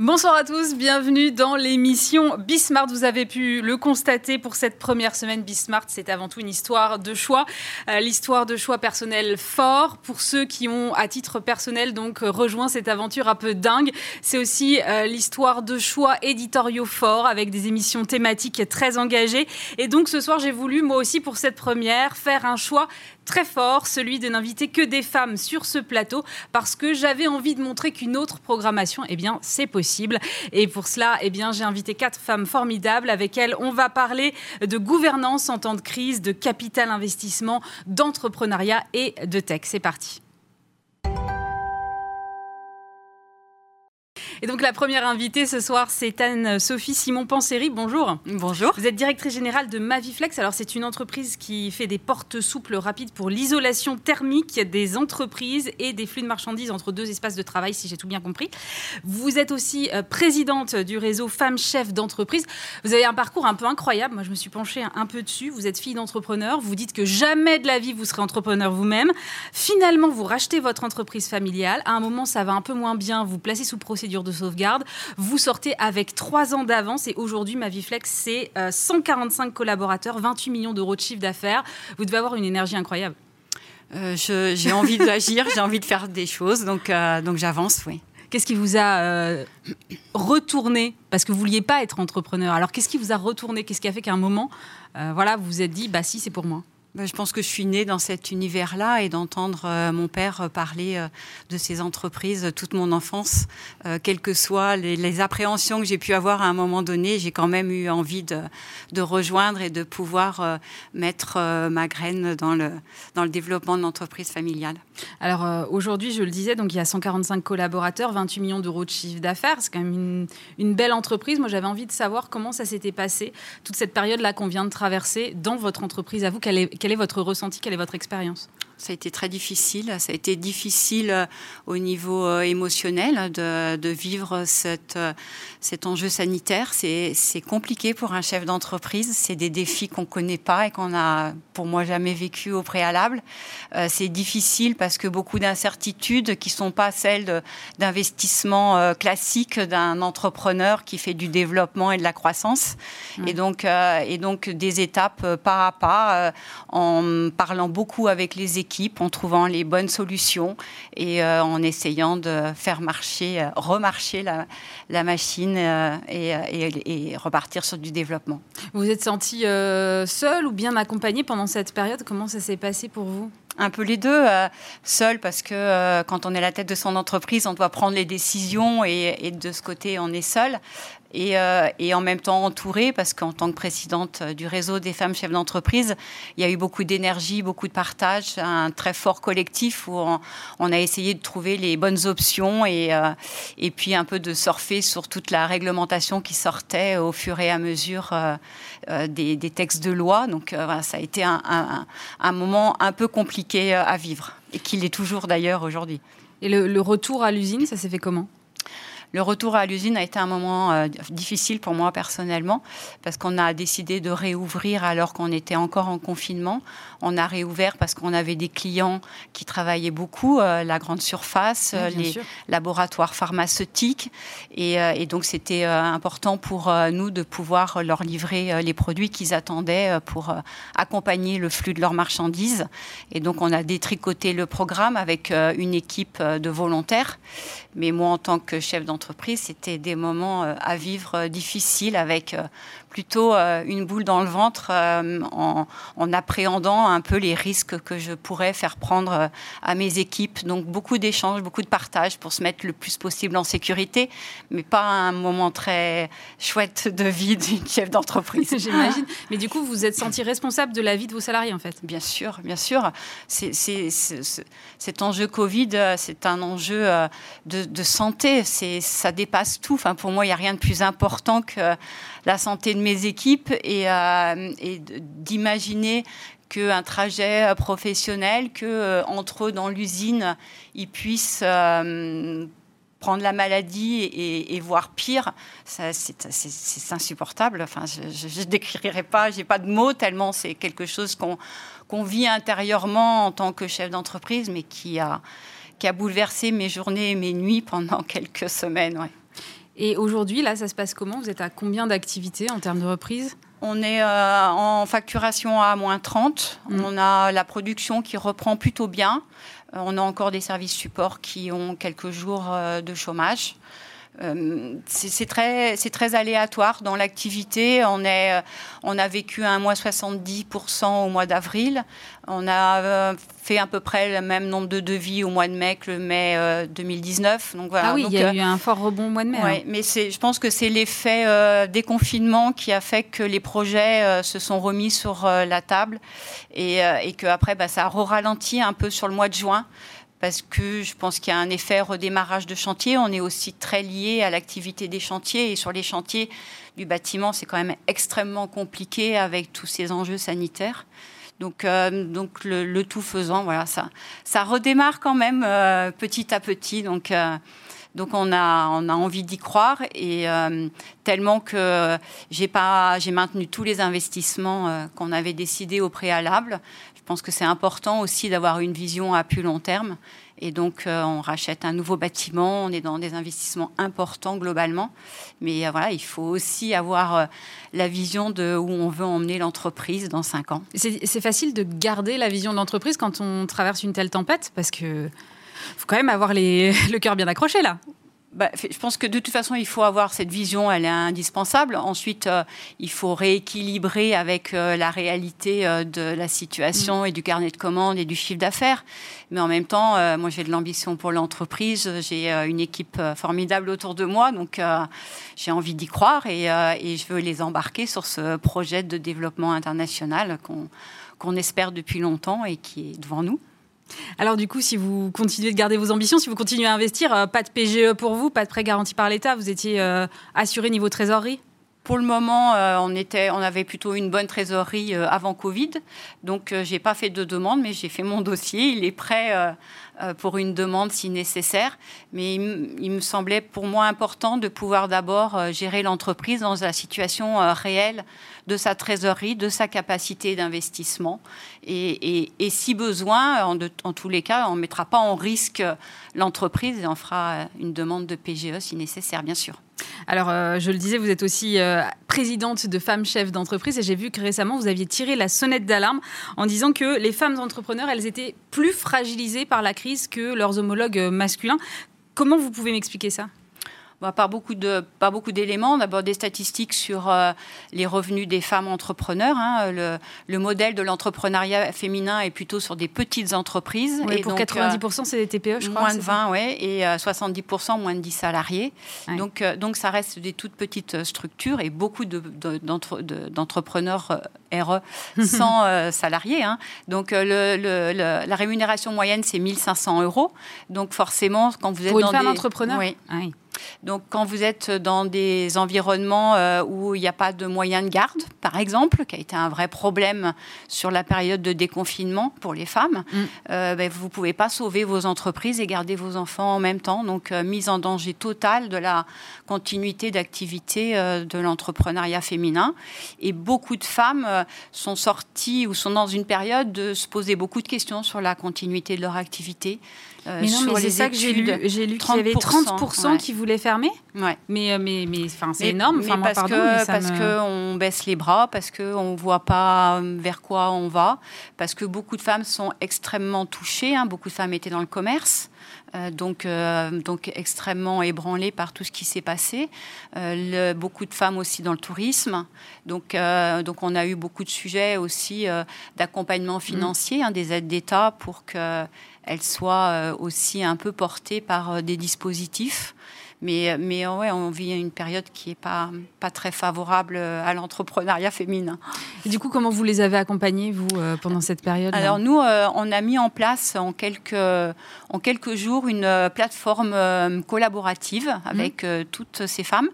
Bonsoir à tous, bienvenue dans l'émission Bismart. Vous avez pu le constater pour cette première semaine. Bismart, c'est avant tout une histoire de choix, euh, l'histoire de choix personnels forts pour ceux qui ont, à titre personnel, donc rejoint cette aventure un peu dingue. C'est aussi euh, l'histoire de choix éditoriaux forts avec des émissions thématiques très engagées. Et donc ce soir, j'ai voulu moi aussi pour cette première faire un choix très fort, celui de n'inviter que des femmes sur ce plateau, parce que j'avais envie de montrer qu'une autre programmation, eh bien, c'est possible. Et pour cela, eh bien, j'ai invité quatre femmes formidables avec elles. On va parler de gouvernance en temps de crise, de capital investissement, d'entrepreneuriat et de tech. C'est parti. Et donc la première invitée ce soir, c'est Anne-Sophie Simon-Panseri. Bonjour. Bonjour. Vous êtes directrice générale de Maviflex. Alors c'est une entreprise qui fait des portes souples rapides pour l'isolation thermique des entreprises et des flux de marchandises entre deux espaces de travail, si j'ai tout bien compris. Vous êtes aussi euh, présidente du réseau Femmes Chefs d'entreprise. Vous avez un parcours un peu incroyable. Moi, je me suis penchée un peu dessus. Vous êtes fille d'entrepreneur. Vous dites que jamais de la vie vous serez entrepreneur vous-même. Finalement, vous rachetez votre entreprise familiale. À un moment, ça va un peu moins bien. Vous placez sous procédure de sauvegarde. Vous sortez avec trois ans d'avance et aujourd'hui, Maviflex, c'est 145 euh, collaborateurs, 28 millions d'euros de chiffre d'affaires. Vous devez avoir une énergie incroyable. Euh, j'ai envie d'agir, j'ai envie de faire des choses, donc, euh, donc j'avance, oui. Qu'est-ce qui vous a retourné Parce que vous ne vouliez pas être entrepreneur? Alors, qu'est-ce qui vous a retourné? Qu'est-ce qui a fait qu'à un moment, voilà, vous vous êtes dit, bah si, c'est pour moi? Je pense que je suis née dans cet univers-là et d'entendre euh, mon père parler euh, de ces entreprises toute mon enfance, euh, quelles que soient les, appréhensions que j'ai pu avoir à un moment donné, j'ai quand même eu envie de, rejoindre et de pouvoir mettre ma graine dans le, dans le développement de l'entreprise familiale. Alors aujourd'hui, je le disais, donc il y a 145 collaborateurs, 28 millions d'euros de chiffre d'affaires. C'est quand même une, une belle entreprise. Moi, j'avais envie de savoir comment ça s'était passé, toute cette période-là qu'on vient de traverser dans votre entreprise. À vous, quelle est quel est votre ressenti, quelle est votre expérience? Ça a été très difficile. Ça a été difficile euh, au niveau euh, émotionnel de, vivre cette, euh, cet enjeu sanitaire. C'est compliqué pour un chef d'entreprise. C'est des défis qu'on ne connaît pas et qu'on a, pour moi, jamais vécu au préalable. c'est difficile parce que beaucoup d'incertitudes qui ne sont pas celles d'investissement classique d'un entrepreneur qui fait du développement et de la croissance. Et, donc, et donc, des étapes pas à pas en parlant beaucoup avec les équipes en trouvant les bonnes solutions et euh, en essayant de faire marcher, euh, remarcher la, la machine euh, et, et, repartir sur du développement. Vous vous êtes senti seul ou bien accompagné pendant cette période? Comment ça s'est passé pour vous? Un peu les deux, seul parce que quand on est à la tête de son entreprise, on doit prendre les décisions et, et de ce côté, on est seul. Euh, et, en même temps entourée, parce qu'en tant que présidente du réseau des femmes chefs d'entreprise, il y a eu beaucoup d'énergie, beaucoup de partage, un très fort collectif où on, a essayé de trouver les bonnes options et, euh, et puis un peu de surfer sur toute la réglementation qui sortait au fur et à mesure euh, des, textes de loi. Donc ça a été un, un, moment un peu compliqué à vivre et qu'il est toujours d'ailleurs aujourd'hui. Et le retour à l'usine, ça s'est fait comment? Le retour à l'usine a été un moment euh, difficile pour moi personnellement parce qu'on a décidé de réouvrir alors qu'on était encore en confinement. On a réouvert parce qu'on avait des clients qui travaillaient beaucoup, euh, la grande surface, euh, les laboratoires pharmaceutiques. Et, et donc c'était important pour nous de pouvoir leur livrer les produits qu'ils attendaient pour accompagner le flux de leurs marchandises. Et donc on a détricoté le programme avec une équipe de volontaires. Mais moi, en tant que chef d'entreprise, c'était des moments euh, à vivre euh, difficiles avec euh, plutôt euh, une boule dans le ventre euh, en, appréhendant un peu les risques que je pourrais faire prendre euh, à mes équipes. Donc beaucoup d'échanges, beaucoup de partage pour se mettre le plus possible en sécurité, mais pas un moment très chouette de vie d'une chef d'entreprise. J'imagine. Mais du coup, vous vous êtes senti responsable de la vie de vos salariés, en fait Bien sûr, bien sûr. C'est, cet enjeu Covid, c'est un enjeu de, de santé. C'est, ça dépasse tout. Enfin, pour moi, il n'y a rien de plus important que la santé de mes équipes et, euh, d'imaginer qu'un trajet professionnel, que euh, eux dans l'usine, ils puissent euh, prendre la maladie et, voir pire, c'est insupportable. Enfin, je ne décrirai pas, j'ai pas de mots tellement c'est quelque chose qu'on vit intérieurement en tant que chef d'entreprise, mais qui a, bouleversé mes journées et mes nuits pendant quelques semaines. Et aujourd'hui, là, ça se passe comment? Vous êtes à combien d'activités en termes de reprise? On est euh, en facturation à moins 30. Mm. On a la production qui reprend plutôt bien. Euh, on a encore des services support qui ont quelques jours euh, de chômage. C'est très, très aléatoire dans l'activité. On, on a vécu un mois 70% au mois d'avril. On a euh, fait à peu près le même nombre de devis au mois de mai que le mai 2019. Euh, Donc, voilà. Ah oui, il y a eu un fort rebond au mois de mai. Hein. mais je pense que c'est l'effet euh, des confinements qui a fait que les projets se sont remis sur la table et, et qu'après, bah, ça a ralenti un peu sur le mois de juin parce que je pense qu'il y a un effet redémarrage de chantier. On est aussi très lié à l'activité des chantiers et sur les chantiers du bâtiment, c'est quand même extrêmement compliqué avec tous ces enjeux sanitaires. Donc, euh, donc le, tout faisant, voilà, ça, ça redémarre quand même euh, petit à petit. Donc, euh, donc on a, on a envie d'y croire et tellement que j'ai j'ai maintenu tous les investissements qu'on avait décidés au préalable. Je pense que c'est important aussi d'avoir une vision à plus long terme et donc, euh, on rachète un nouveau bâtiment, on est dans des investissements importants globalement. Mais euh, voilà, il faut aussi avoir euh, la vision de où on veut emmener l'entreprise dans cinq ans. C'est facile de garder la vision de l'entreprise quand on traverse une telle tempête parce que faut quand même avoir le cœur bien accroché là. Bah, je pense que de toute façon, il faut avoir cette vision, elle est indispensable. Ensuite, euh, il faut rééquilibrer avec euh, la réalité euh, de la situation mm. et du carnet de commandes et du chiffre d'affaires. Mais en même temps, moi, j'ai de l'ambition pour l'entreprise. J'ai une équipe formidable autour de moi, donc j'ai envie d'y croire et, et, je veux les embarquer sur ce projet de développement international qu'on espère depuis longtemps et qui est devant nous. Alors du coup, si vous continuez de garder vos ambitions, si vous continuez à investir, euh, pas de PGE pour vous, pas de prêt garanti par l'État, vous étiez euh, assuré niveau trésorerie? Pour le moment, euh, on, était, on avait plutôt une bonne trésorerie avant Covid. Donc, je n'ai pas fait de demande, mais j'ai fait mon dossier. Il est prêt pour une demande si nécessaire. Mais il, me semblait pour moi important de pouvoir d'abord gérer l'entreprise dans la situation réelle de sa trésorerie, de sa capacité d'investissement. Et, si besoin, en, tous les cas, on ne mettra pas en risque l'entreprise et on fera une demande de PGE si nécessaire, bien sûr. Alors, euh, je le disais, vous êtes aussi euh, présidente de femmes chefs d'entreprise et j'ai vu que récemment, vous aviez tiré la sonnette d'alarme en disant que les femmes entrepreneurs, elles étaient plus fragilisées par la crise que leurs homologues masculins. Comment vous pouvez m'expliquer ça? Pas beaucoup de pas beaucoup d'éléments. D'abord des statistiques sur euh, les revenus des femmes entrepreneurs. Hein. Le, le, modèle de l'entrepreneuriat féminin est plutôt sur des petites entreprises. et pour 90%, euh, c'est des TPE, je crois. Moins de 20, oui, et 70% euh, moins de 10 salariés. Donc, donc ça reste des toutes petites structures et beaucoup d'entrepreneurs de, RE sans salariés. Hein. Donc le, la rémunération moyenne, c'est 1500 euros. Donc forcément, quand vous êtes pour une femme entrepreneur oui. Ah oui. Donc, quand vous êtes dans des environnements euh, où il n'y a pas de moyens de garde, par exemple, qui a été un vrai problème sur la période de déconfinement pour les femmes, mm. euh, ben, vous ne pouvez pas sauver vos entreprises et garder vos enfants en même temps. Donc, euh, mise en danger totale de la continuité d'activité de l'entrepreneuriat féminin. Et beaucoup de femmes sont sorties ou sont dans une période de se poser beaucoup de questions sur la continuité de leur activité. Euh, mais non, mais c'est ça que j'ai lu. J'ai lu qu'il y avait 30% qui voulaient fermer. Ouais. Mais, euh, mais, mais c'est énorme. Mais parce pardon, que, parce qu'on baisse les bras, parce qu'on ne voit pas euh, vers quoi on va, parce que beaucoup de femmes sont extrêmement touchées. Hein. Beaucoup de femmes étaient dans le commerce. donc, donc extrêmement ébranlées par tout ce qui s'est passé. Le, beaucoup de femmes aussi dans le tourisme. Donc, donc on a eu beaucoup de sujets aussi d'accompagnement financier, hein, des aides d'État pour que elle soit euh, aussi un peu portée par euh, des dispositifs. Mais, mais ouais, on vit une période qui n'est pas, pas très favorable euh, à l'entrepreneuriat féminin. Et du coup, comment vous les avez accompagnés, vous, pendant cette période Alors, nous, on a mis en place en quelques, en quelques jours une plateforme collaborative avec mmh. toutes ces femmes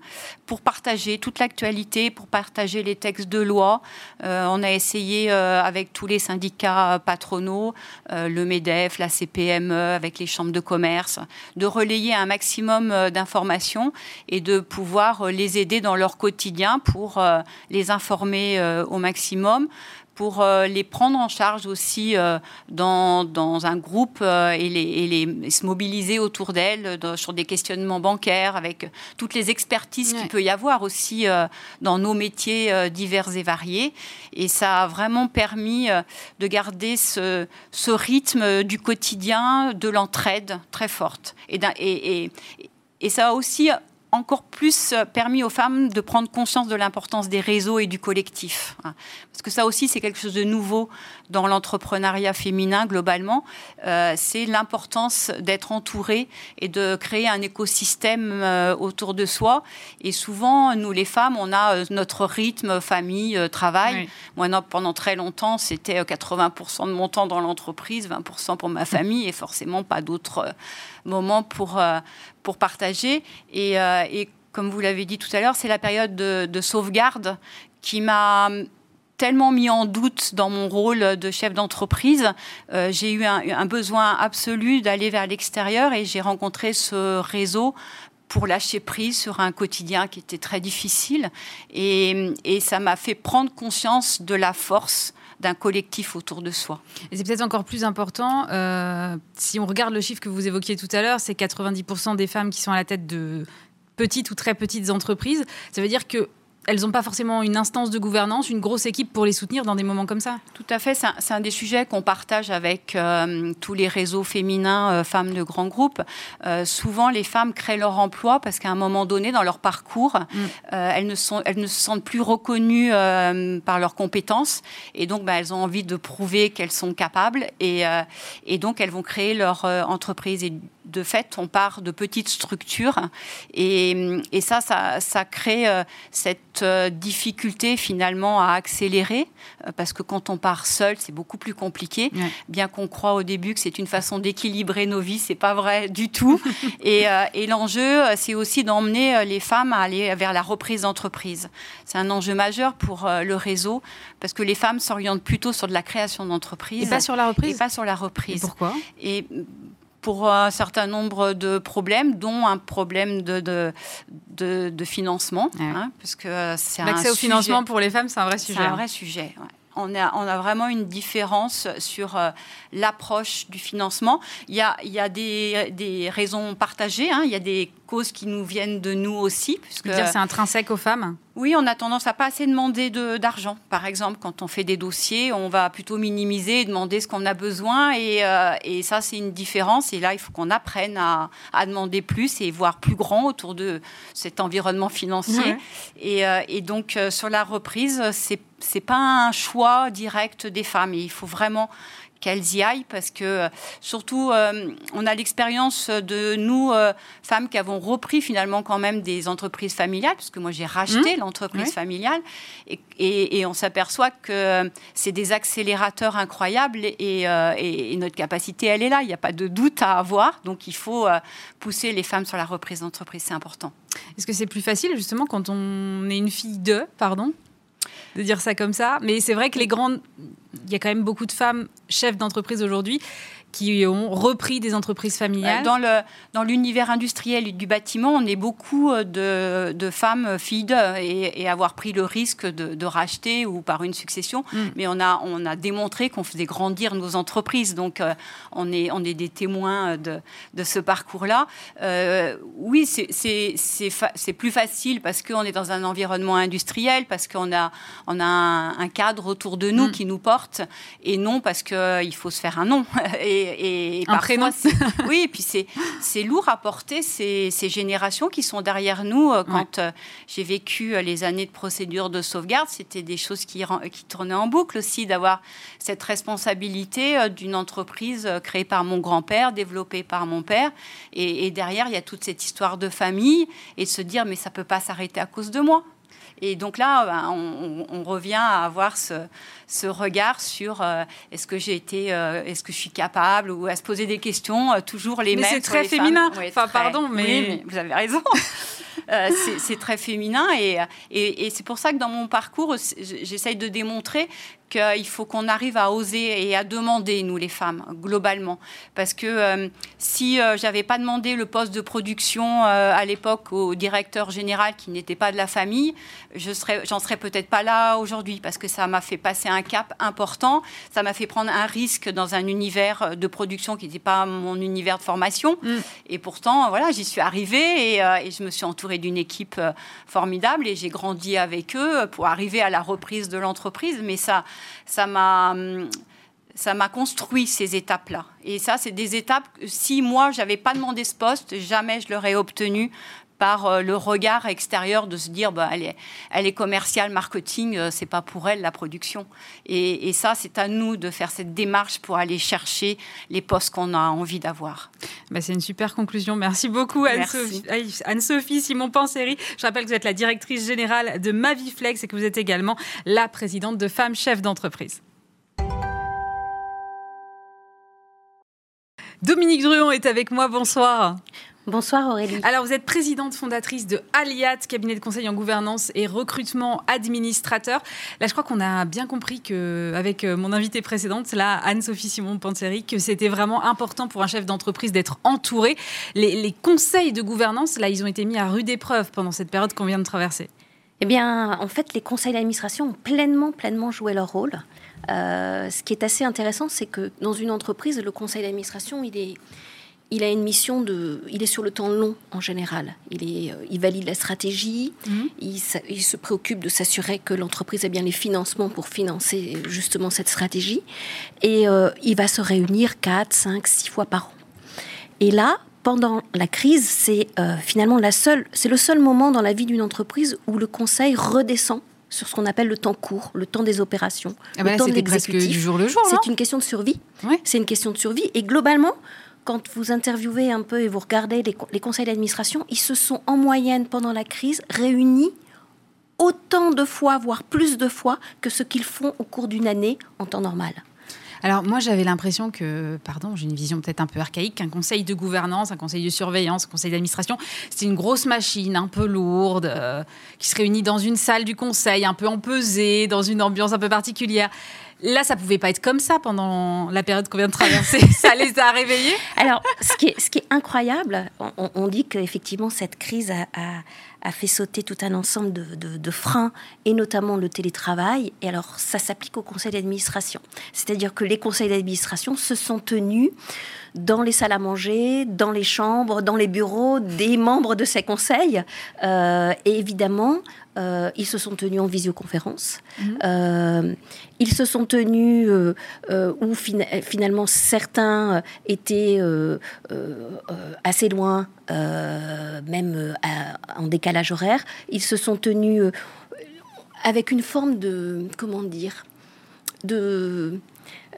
pour partager toute l'actualité, pour partager les textes de loi. Euh, on a essayé euh, avec tous les syndicats patronaux, euh, le MEDEF, la CPME, avec les chambres de commerce, de relayer un maximum d'informations et de pouvoir les aider dans leur quotidien pour les informer au maximum pour les prendre en charge aussi dans, dans, un groupe et, les, et, les, se mobiliser autour d'elles sur des questionnements bancaires, avec toutes les expertises qu'il peut y avoir aussi dans nos métiers divers et variés. Et ça a vraiment permis de garder ce, ce rythme du quotidien, de l'entraide très forte. Et, et, et, ça a aussi encore plus permis aux femmes de prendre conscience de l'importance des réseaux et du collectif. Hein. Parce que ça aussi, c'est quelque chose de nouveau dans l'entrepreneuriat féminin globalement. Euh, c'est l'importance d'être entouré et de créer un écosystème euh, autour de soi. Et souvent, nous les femmes, on a euh, notre rythme famille, travail. Moi, pendant très longtemps, c'était 80% de mon temps dans l'entreprise, 20% pour ma famille et forcément pas d'autres moments pour, pour partager. Et, et comme vous l'avez dit tout à l'heure, c'est la période de, de sauvegarde qui m'a tellement mis en doute dans mon rôle de chef d'entreprise. Euh, j'ai eu un, besoin absolu d'aller vers l'extérieur et j'ai rencontré ce réseau pour lâcher prise sur un quotidien qui était très difficile. Et, ça m'a fait prendre conscience de la force d'un collectif autour de soi. Et c'est peut-être encore plus important, euh, si on regarde le chiffre que vous évoquiez tout à l'heure, c'est 90% des femmes qui sont à la tête de petites ou très petites entreprises. Ça veut dire que elles n'ont pas forcément une instance de gouvernance, une grosse équipe pour les soutenir dans des moments comme ça? Tout à fait, c'est un, des sujets qu'on partage avec euh, tous les réseaux féminins, euh, femmes de grands groupes. Euh, souvent, les femmes créent leur emploi parce qu'à un moment donné, dans leur parcours, mm. elles, ne sont, elles ne se sentent plus reconnues par leurs compétences et donc bah, elles ont envie de prouver qu'elles sont capables et, et donc elles vont créer leur entreprise. Et de fait, on part de petites structures et, et ça, ça, ça crée cette euh, difficulté finalement à accélérer, euh, parce que quand on part seul, c'est beaucoup plus compliqué. Bien qu'on croit au début que c'est une façon d'équilibrer nos vies, c'est pas vrai du tout. et, euh, et l'enjeu, c'est aussi d'emmener les femmes à aller vers la reprise d'entreprise. C'est un enjeu majeur pour le réseau, parce que les femmes s'orientent plutôt sur de la création d'entreprise. Et pas sur la reprise. Et pas sur la reprise. Et pourquoi? Et pour un certain nombre de problèmes, dont un problème de, de, de, financement. Hein, parce que c'est L'accès au financement pour les femmes, c'est un vrai sujet. C'est un vrai sujet. On a, on a, vraiment une différence sur euh, l'approche du financement. Il y a, il y a des, des, raisons partagées, hein. il y a des causes qui nous viennent de nous aussi. Puisque, dire c'est intrinsèque aux femmes Oui, on a tendance à pas assez demander d'argent. Par exemple, quand on fait des dossiers, on va plutôt minimiser et demander ce qu'on a besoin. Et, euh, et ça, c'est une différence. Et là, il faut qu'on apprenne à, à, demander plus et voir plus grand autour de cet environnement financier. Et, euh, et, donc, euh, sur la reprise, c'est c'est pas un choix direct des femmes. il faut vraiment qu'elles y aillent parce que euh, surtout euh, on a l'expérience de nous euh, femmes qui avons repris finalement quand même des entreprises familiales parce que moi j'ai racheté mmh. l'entreprise familiale et, et, on s'aperçoit que c'est des accélérateurs incroyables et, et, notre capacité elle est là. Il n'y a pas de doute à avoir. Donc il faut pousser les femmes sur la reprise d'entreprise. C'est important. Est-ce que c'est plus facile justement quand on est une fille de pardon? De dire ça comme ça. Mais c'est vrai que les grandes. Il y a quand même beaucoup de femmes chefs d'entreprise aujourd'hui qui ont repris des entreprises familiales Dans, le, dans l'univers industriel du bâtiment, on est beaucoup euh, de, de femmes filles d'eux et, avoir pris le risque de, de, racheter ou par une succession. Mm. Mais on a, on a démontré qu'on faisait grandir nos entreprises. Donc, euh, on, est, on est des témoins de, de ce parcours-là. Euh, oui, c'est, c'est, c'est, plus facile parce qu'on est dans un environnement industriel, parce qu'on a, on a un, cadre autour de nous mm. qui nous porte, et non parce qu'il faut se faire un nom. Et, et, un prénom. Oui, et puis c'est lourd à porter ces, ces, générations qui sont derrière nous. Euh, quand euh, j'ai vécu euh, les années de procédure de sauvegarde, c'était des choses qui, qui tournaient en boucle aussi, d'avoir cette responsabilité d'une entreprise créée par mon grand-père, développée par mon père. Et, et derrière, il y a toute cette histoire de famille et de se dire, mais ça peut pas s'arrêter à cause de moi. Et donc là, ben, on, revient à avoir ce, regard sur euh, est-ce que j'ai été, euh, est-ce que je suis capable, ou à se poser des questions, euh, toujours les mêmes. Mais c'est très féminin. enfin, pardon, mais... vous avez raison. c'est très féminin et, et, et c'est pour ça que dans mon parcours, j'essaye de démontrer qu'il faut qu'on arrive à oser et à demander, nous les femmes, globalement. Parce que euh, si euh, j'avais pas demandé le poste de production euh, à l'époque au directeur général qui n'était pas de la famille, je serais, j'en serais peut-être pas là aujourd'hui parce que ça m'a fait passer un cap important, ça m'a fait prendre un risque dans un univers de production qui n'était pas mon univers de formation. Mm. Et pourtant, voilà, j'y suis arrivée et, et, je me suis entourée d'une équipe formidable et j'ai grandi avec eux pour arriver à la reprise de l'entreprise. Mais ça, ça m'a ça m'a construit ces étapes-là. Et ça, c'est des étapes, si moi, j'avais pas demandé ce poste, jamais je l'aurais obtenu par euh, le regard extérieur de se dire, bah, elle, est, elle est commerciale, marketing, euh, c'est pas pour elle la production. Et, ça, c'est à nous de faire cette démarche pour aller chercher les postes qu'on a envie d'avoir. Bah, c'est une super conclusion. Merci beaucoup, Anne-Sophie Simon Panseri. Je rappelle que vous êtes la directrice générale de Maviflex et que vous êtes également la présidente de Femmes Chefs d'entreprise. Dominique Druon est avec moi. Bonsoir. Bonsoir Aurélie. Alors vous êtes présidente fondatrice de Aliat, cabinet de conseil en gouvernance et recrutement administrateur. Là je crois qu'on a bien compris que avec euh, mon invitée précédente, là Anne-Sophie Simon Panzeri, que c'était vraiment important pour un chef d'entreprise d'être entouré. Les, les conseils de gouvernance, là ils ont été mis à rude épreuve pendant cette période qu'on vient de traverser. Eh bien, en fait, les conseils d'administration ont pleinement, pleinement joué leur rôle. Euh, ce qui est assez intéressant, c'est que dans une entreprise, le conseil d'administration, il est, il a une mission de, il est sur le temps long en général. Il est, euh, il valide la stratégie. Mhm. Il, il, se préoccupe de s'assurer que l'entreprise a bien les financements pour financer justement cette stratégie. Et euh, il va se réunir 4, 5, 6 fois par an. Et là, pendant la crise, c'est finalement la seule, c'est le seul moment dans la vie d'une entreprise où le conseil redescend sur ce qu'on appelle le temps court, le temps des opérations, ah bah le temps de l'exécutif. du jour le jour. C'est une question de survie. C'est une question de survie. Et globalement, quand vous interviewez un peu et vous regardez les, conseils d'administration, ils se sont en moyenne pendant la crise réunis autant de fois, voire plus de fois, que ce qu'ils font au cours d'une année en temps normal. Alors moi j'avais l'impression que, pardon, j'ai une vision peut-être un peu archaïque, qu'un conseil de gouvernance, un conseil de surveillance, un conseil d'administration, c'était une grosse machine un peu lourde, euh, qui se réunit dans une salle du conseil, un peu empesée, dans une ambiance un peu particulière. Là, ça pouvait pas être comme ça pendant la période qu'on vient de traverser. ça les a réveillés. Alors, ce qui est, incroyable, on, on dit qu'effectivement cette crise a fait sauter tout un ensemble de, freins, et notamment le télétravail. Et alors, ça s'applique au conseil d'administration. C'est-à-dire que les conseils d'administration se sont tenus dans les salles à manger, dans les chambres, dans les bureaux des membres de ces conseils. Euh, et évidemment, euh, ils se sont tenus en visioconférence. Mhm. Euh, ils se sont tenus où finalement certains étaient assez loin, même en décalage horaire. Ils se sont tenus avec une forme de, comment dire, de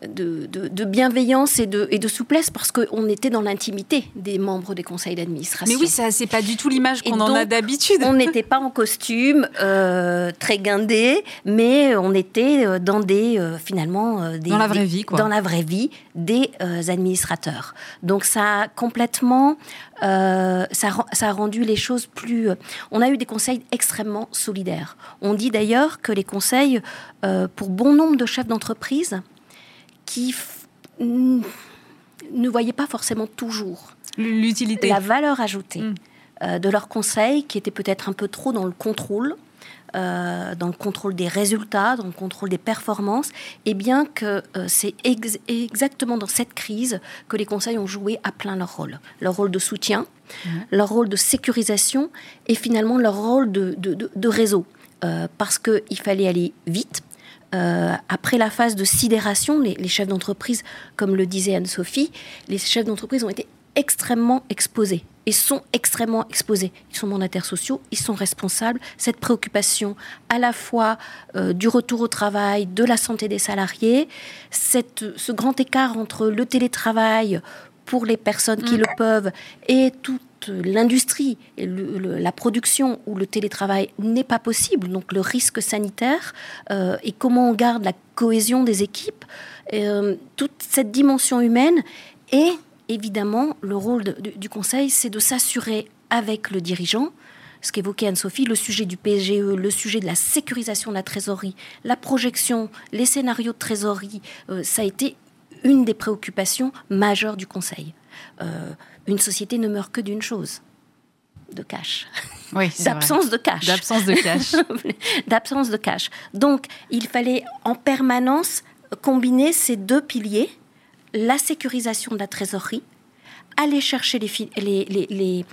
de, bienveillance et de, et de souplesse parce qu'on était dans l'intimité des membres des conseils d'administration. Mais oui, ça c'est pas du tout l'image qu'on en a d'habitude. On n'était pas en costume euh, très guindé, mais on était euh, dans des euh, finalement des, dans la vraie vie quoi. Dans la vraie vie des administrateurs. Donc ça a complètement ça, ça, a rendu les choses plus. On a eu des conseils extrêmement solidaires. On dit d'ailleurs que les conseils, pour bon nombre de chefs d'entreprise, qui ne voyaient pas forcément toujours l'utilité, la valeur ajoutée mm. euh, de leurs conseils, qui étaient peut-être un peu trop dans le contrôle. Euh, dans le contrôle des résultats, dans le contrôle des performances, et bien que euh, c'est exactement dans cette crise que les conseils ont joué à plein leur rôle. Leur rôle de soutien, leur rôle de sécurisation et finalement leur rôle de, de, de réseau. parce qu'il fallait aller vite, euh, après la phase de sidération, les, chefs d'entreprise, comme le disait Anne-Sophie, les chefs d'entreprise ont été extrêmement exposés et sont extrêmement exposés. Ils sont mandataires sociaux, ils sont responsables. Cette préoccupation à la fois euh, du retour au travail, de la santé des salariés, cette, ce grand écart entre le télétravail pour les personnes qui mm. le peuvent et tout l'industrie la production où le télétravail n'est pas possible, donc le risque sanitaire euh, et comment on garde la cohésion des équipes, euh, toute cette dimension humaine et évidemment le rôle du conseil, c'est de s'assurer avec le dirigeant ce qu'évoquait Anne-Sophie, le sujet du PGE, le sujet de la sécurisation de la trésorerie, la projection, les scénarios de trésorerie, euh, ça a été une des préoccupations majeures du Conseil. Euh, une société ne meurt que d'une chose, de cash. Oui, d'absence de cash. D'absence de cash. d'absence de cash. Donc, il fallait en permanence combiner ces deux piliers, la sécurisation de la trésorerie, aller chercher les,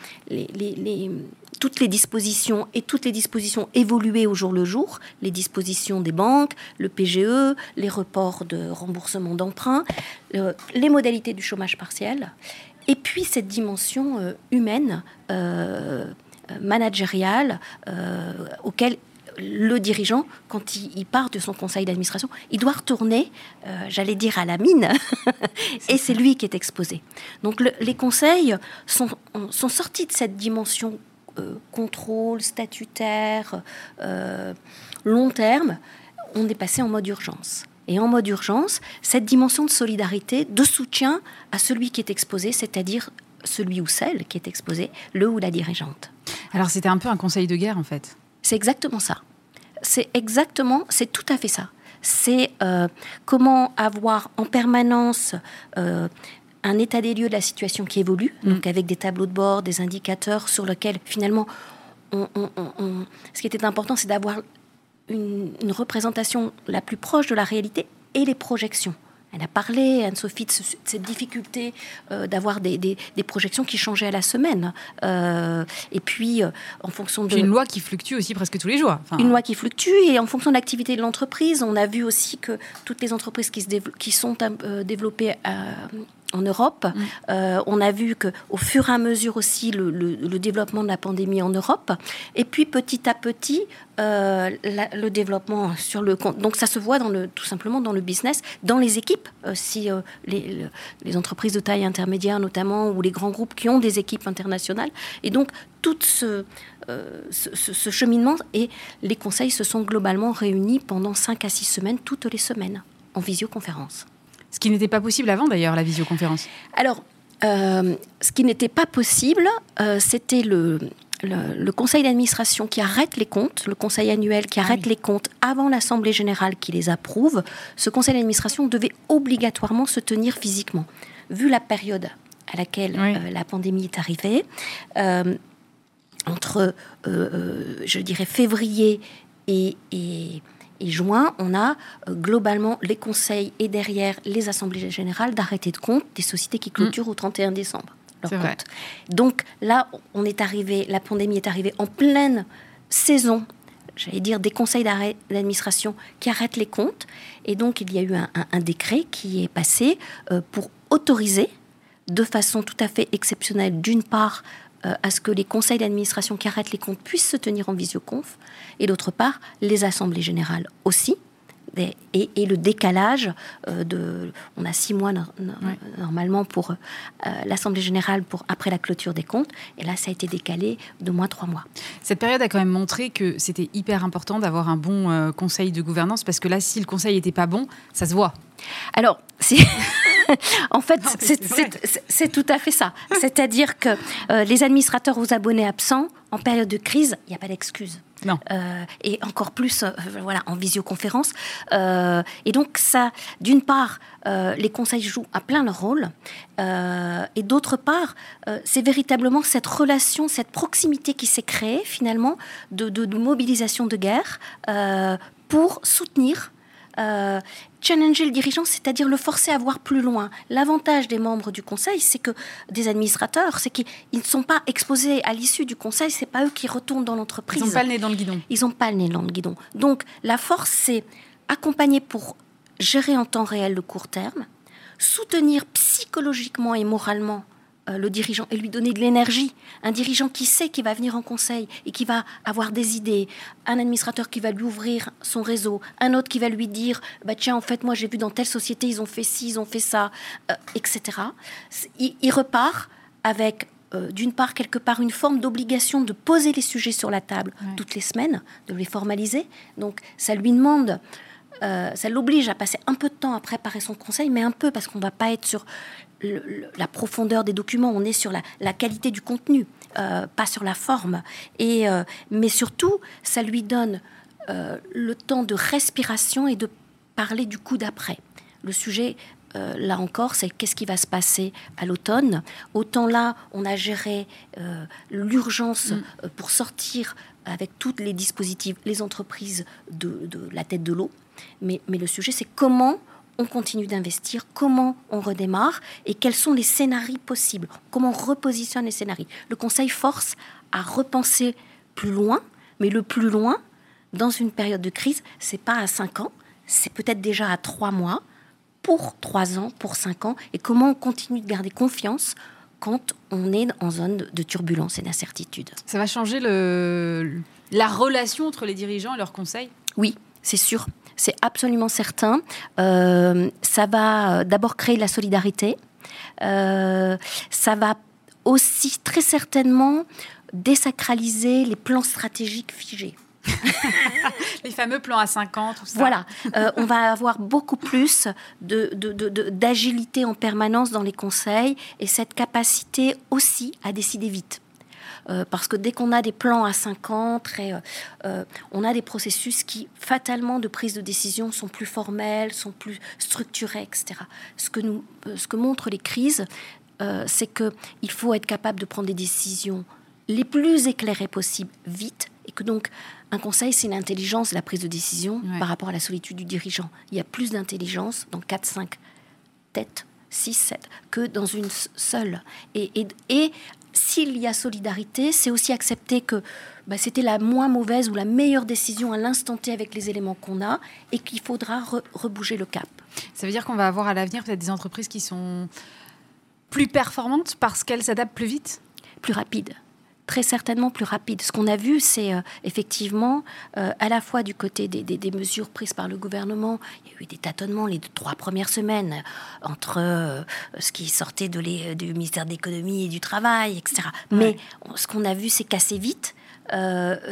toutes les dispositions et toutes les dispositions évoluées au jour le jour, les dispositions des banques, le PGE, les reports de remboursement d'emprunt, les modalités du chômage partiel, et puis cette dimension euh, humaine, euh, managériale, euh, auquel le dirigeant, quand il, part de son conseil d'administration, il doit retourner, euh, j'allais dire, à la mine, et c'est lui qui est exposé. Donc les conseils sont, sont, sortis de cette dimension euh, contrôle, statutaire, euh, long terme. On est passé en mode urgence. Et en mode urgence, cette dimension de solidarité, de soutien à celui qui est exposé, c'est-à-dire celui ou celle qui est exposé, le ou la dirigeante. Alors c'était un peu un conseil de guerre en fait. C'est exactement ça c'est exactement, c'est tout à fait ça. C'est euh, comment avoir en permanence euh, un état des lieux de la situation qui évolue, mm. donc avec des tableaux de bord, des indicateurs sur lesquels finalement, ce qui était important, c'est d'avoir une représentation la plus proche de la réalité et les projections. Elle a parlé, Anne-Sophie, de, cette difficulté euh, d'avoir des, projections qui changeaient à la semaine. Euh, et puis, euh, en fonction de... une loi qui fluctue aussi presque tous les jours. Une loi qui fluctue, et en fonction de l'activité de l'entreprise, on a vu aussi que toutes les entreprises qui, se qui sont développées en Europe. Mm. Euh, on a vu que au fur et à mesure aussi le, développement de la pandémie en Europe, et puis petit à petit euh, le développement sur le compte. Donc ça se voit dans le, tout simplement dans le business, dans les équipes, euh, si les, les, entreprises de taille intermédiaire notamment ou les grands groupes qui ont des équipes internationales. Et donc tout ce, ce, ce cheminement et les conseils se sont globalement réunis pendant 5 à 6 semaines, toutes les semaines, en visioconférence. Ce qui n'était pas possible avant d'ailleurs, la visioconférence. Alors, euh, ce qui n'était pas possible, euh, c'était le, le, conseil d'administration qui arrête les comptes, le conseil annuel qui ah arrête les comptes avant l'Assemblée générale qui les approuve. Ce conseil d'administration devait obligatoirement se tenir physiquement. Vu la période à laquelle euh, la pandémie est arrivée, entre, je dirais, février et et juin, on a euh, globalement les conseils et derrière les assemblées générales d'arrêter de compte des sociétés qui clôturent mm. au 31 décembre. Donc là, on est arrivé, la pandémie est arrivée en pleine saison, j'allais dire, des conseils d'administration qui arrêtent les comptes. Et donc, il y a eu un, décret qui est passé euh, pour autoriser de façon tout à fait exceptionnelle, d'une part, euh, à ce que les conseils d'administration qui arrêtent les comptes puissent se tenir en visioconf, et d'autre part, les assemblées générales aussi. Et, le décalage euh, de, on a six mois normalement pour euh, l'assemblée générale pour après la clôture des comptes, et là ça a été décalé de moins trois mois. Cette période a quand même montré que c'était hyper important d'avoir un bon conseil de gouvernance parce que là, si le conseil n'était pas bon, ça se voit. Alors, si en fait, c'est tout à fait ça. C'est-à-dire que euh, les administrateurs aux abonnés absents, en période de crise, il n'y a pas d'excuse. Non. Euh, et encore plus, euh, voilà, en visioconférence. et donc, ça, d'une part, les conseils jouent à plein leur rôle. et d'autre part, c'est véritablement cette relation, cette proximité qui s'est créée, finalement, de, de, mobilisation de guerre pour soutenir euh, challenger le dirigeant, c'est-à-dire le forcer à voir plus loin. L'avantage des membres du conseil, c'est que des administrateurs, c'est qu'ils ne sont pas exposés à l'issue du conseil, c'est pas eux qui retournent dans l'entreprise. Ils n'ont pas le nez dans le guidon. Ils n'ont pas le nez dans le guidon. Donc la force, c'est accompagner pour gérer en temps réel le court terme, soutenir psychologiquement et moralement le dirigeant et lui donner de l'énergie. Un dirigeant qui sait qu'il va venir en conseil et qui va avoir des idées. Un administrateur qui va lui ouvrir son réseau. Un autre qui va lui dire bah tiens, en fait, moi j'ai vu dans telle société, ils ont fait ci, ils ont fait ça, euh, etc. Il, repart avec euh, d'une part, quelque part, une forme d'obligation de poser les sujets sur la table toutes les semaines, de les formaliser. Donc, ça lui demande ça l'oblige à passer un peu de temps à préparer son conseil, mais un peu parce qu'on ne va pas être sur la profondeur des documents, on est sur la, qualité du contenu, pas sur la forme. Et, mais surtout, ça lui donne le temps de respiration et de parler du coup d'après. Le sujet euh, là encore, c'est qu'est-ce qui va se passer à l'automne. Autant là, on a géré euh, l'urgence mm. euh, pour sortir avec tous les dispositifs, les entreprises de, la tête de l'eau. Mais, mais le sujet, c'est comment on continue d'investir, comment on redémarre et quels sont les scénarios possibles, comment on repositionne les scénarios. Le Conseil force à repenser plus loin, mais le plus loin, dans une période de crise, c'est pas à 5 ans, c'est peut-être déjà à 3 mois, pour 3 ans, pour 5 ans, et comment on continue de garder confiance quand on est en zone de turbulence et d'incertitude. Ça va changer le, la relation entre les dirigeants et leurs conseils? Oui, c'est sûr. C'est absolument certain. Euh, ça va d'abord créer la solidarité. Euh, ça va aussi très certainement désacraliser les plans stratégiques figés. les fameux plans à 50, tout ça. Voilà, euh, on va avoir beaucoup plus d'agilité de, en permanence dans les conseils et cette capacité aussi à décider vite. Euh, parce que dès qu'on a des plans à 50, euh, on a des processus qui, fatalement, de prise de décision sont plus formels, sont plus structurés, etc. Ce que, nous, ce que montrent les crises, c'est qu'il faut être capable de prendre des décisions les plus éclairées possibles, vite, et que donc un conseil, c'est l'intelligence, la prise de décision par rapport à la solitude du dirigeant. Il y a plus d'intelligence dans 4, 5 têtes, 6, 7, que dans une seule. Et, et, s'il y a solidarité, c'est aussi accepter que bah, c'était la moins mauvaise ou la meilleure décision à l'instant T avec les éléments qu'on a et qu'il faudra rebouger le cap. Ça veut dire qu'on va avoir à l'avenir peut-être des entreprises qui sont plus performantes parce qu'elles s'adaptent plus vite? Plus rapides très certainement plus rapide. Ce qu'on a vu, c'est euh, effectivement euh, à la fois du côté des, mesures prises par le gouvernement, il y a eu des tâtonnements les trois premières semaines entre euh, ce qui sortait de les, du ministère de l'économie et du travail, etc. Mais ce qu'on a vu, c'est qu'assez vite,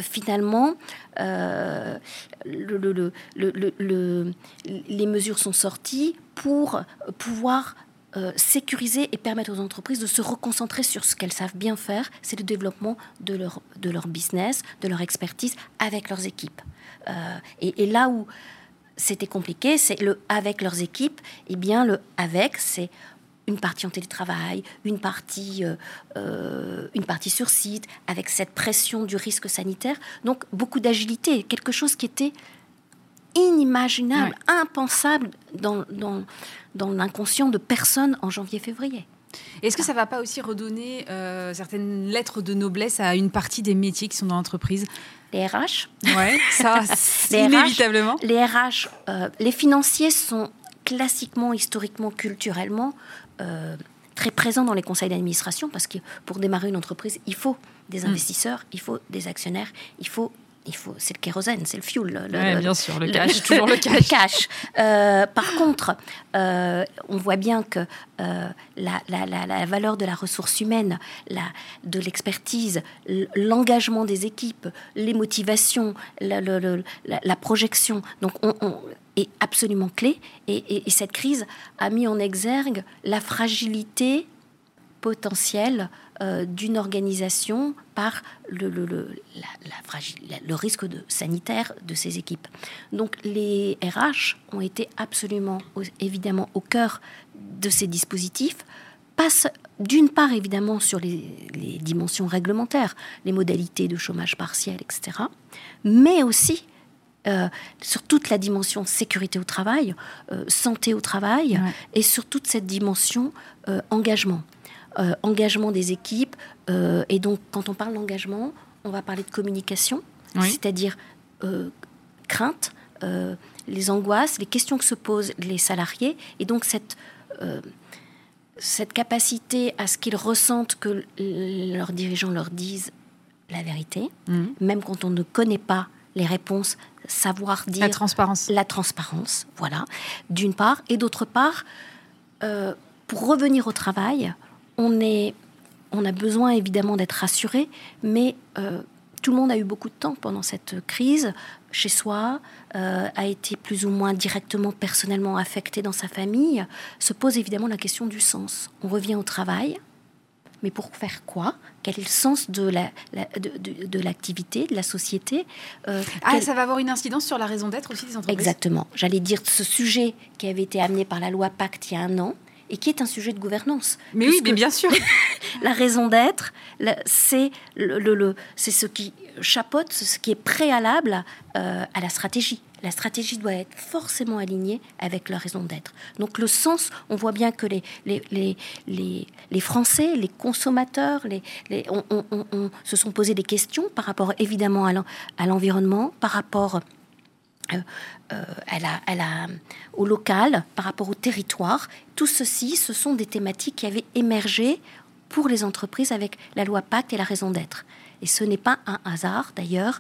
finalement, le, les mesures sont sorties pour pouvoir euh, sécuriser et permettre aux entreprises de se reconcentrer sur ce qu'elles savent bien faire, c'est le développement de leur, de leur business, de leur expertise avec leurs équipes. Euh, et, là où c'était compliqué, c'est le avec leurs équipes, et eh bien le avec, c'est une partie en télétravail, une partie, euh, une partie sur site, avec cette pression du risque sanitaire. Donc beaucoup d'agilité, quelque chose qui était inimaginable, impensable dans, dans, dans l'inconscient de personne en janvier-février. Est-ce que ça ne va pas aussi redonner euh, certaines lettres de noblesse à une partie des métiers qui sont dans l'entreprise? Les RH Oui, ça, inévitablement. les RH, euh, les financiers sont classiquement, historiquement, culturellement euh, très présents dans les conseils d'administration parce que pour démarrer une entreprise, il faut des hmm. investisseurs, il faut des actionnaires, il faut il faut, c'est le kérosène, c'est le fuel. Le, bien sûr, le cash, toujours le cash. Euh, par contre, euh, on voit bien que euh, la, la, valeur de la ressource humaine, la, de l'expertise, l'engagement des équipes, les motivations, la, projection, donc on, est absolument clé. et, cette crise a mis en exergue la fragilité potentielle euh, d'une organisation par le, le, le, la, le risque de, sanitaire de ses équipes. Donc les RH ont été absolument, évidemment, au cœur de ces dispositifs, passe d'une part évidemment sur les, les, dimensions réglementaires, les modalités de chômage partiel, etc., mais aussi euh, sur toute la dimension sécurité au travail, euh, santé au travail, et sur toute cette dimension engagement. Euh, engagement des équipes. Euh, et donc, quand on parle d'engagement, on va parler de communication, c'est-à-dire euh, crainte, les angoisses, les questions que se posent les salariés. Et donc, cette, cette capacité à ce qu'ils ressentent que leurs dirigeants leur disent la vérité, mhm. même quand on ne connaît pas les réponses, savoir dire... La transparence. La transparence, voilà, d'une part. Et d'autre part, pour revenir au travail, on, est, on a besoin évidemment d'être rassuré, mais euh, tout le monde a eu beaucoup de temps pendant cette crise chez soi, euh, a été plus ou moins directement, personnellement affecté dans sa famille, se pose évidemment la question du sens. On revient au travail, mais pour faire quoi? Quel est le sens de, la, de, l'activité, de la société? Euh, Ah, ça va avoir une incidence sur la raison d'être aussi des entreprises? Exactement. J'allais dire ce sujet qui avait été amené par la loi Pacte il y a un an, et qui est un sujet de gouvernance. Mais oui, mais bien sûr. la raison d'être, c'est le, le, c'est ce qui chapeaute, ce qui est préalable euh, à la stratégie. La stratégie doit être forcément alignée avec leur raison d'être. Donc le sens, on voit bien que les, les, les, les, Français, les consommateurs, les, on, se sont posé des questions par rapport évidemment à l'environnement, par rapport euh, euh, elle a, elle a, au local, par rapport au territoire. Tout ceci, ce sont des thématiques qui avaient émergé pour les entreprises avec la loi Pacte et la raison d'être. Et ce n'est pas un hasard, d'ailleurs,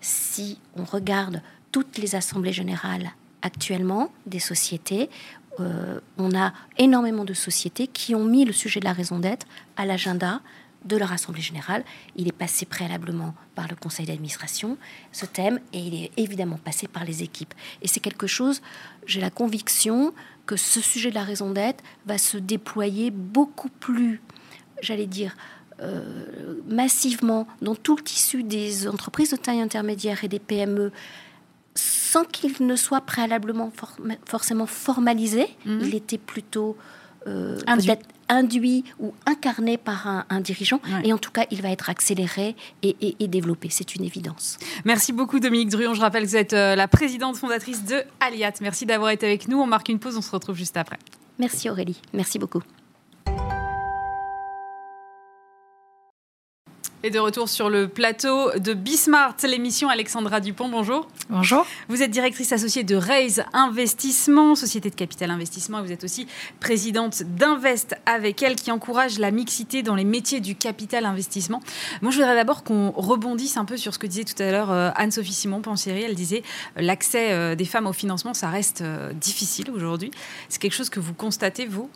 si on regarde toutes les assemblées générales actuellement des sociétés, euh, on a énormément de sociétés qui ont mis le sujet de la raison d'être à l'agenda de leur assemblée générale. Il est passé préalablement par le conseil d'administration, ce thème, et il est évidemment passé par les équipes. Et c'est quelque chose, j'ai la conviction que ce sujet de la raison d'être va se déployer beaucoup plus, j'allais dire, euh, massivement dans tout le tissu des entreprises de taille intermédiaire et des PME sans qu'il ne soit préalablement forcément formalisé. Mhm. Il était plutôt euh, peut-être induit ou incarné par un, dirigeant. Et en tout cas, il va être accéléré et, développé. C'est une évidence. Merci beaucoup, Dominique Druon. Je rappelle que vous êtes euh, la présidente fondatrice de Aliat. Merci d'avoir été avec nous. On marque une pause. On se retrouve juste après. Merci, Aurélie. Merci beaucoup. Et de retour sur le plateau de Bismart, l'émission Alexandra Dupont, bonjour. Bonjour. Vous êtes directrice associée de Raise Investissement, société de capital investissement, et vous êtes aussi présidente d'Invest avec elle qui encourage la mixité dans les métiers du capital investissement. Moi, je voudrais d'abord qu'on rebondisse un peu sur ce que disait tout à l'heure euh, Anne-Sophie Simon, Penséry. Elle disait euh, l'accès euh, des femmes au financement, ça reste difficile aujourd'hui. C'est quelque chose que vous constatez, vous?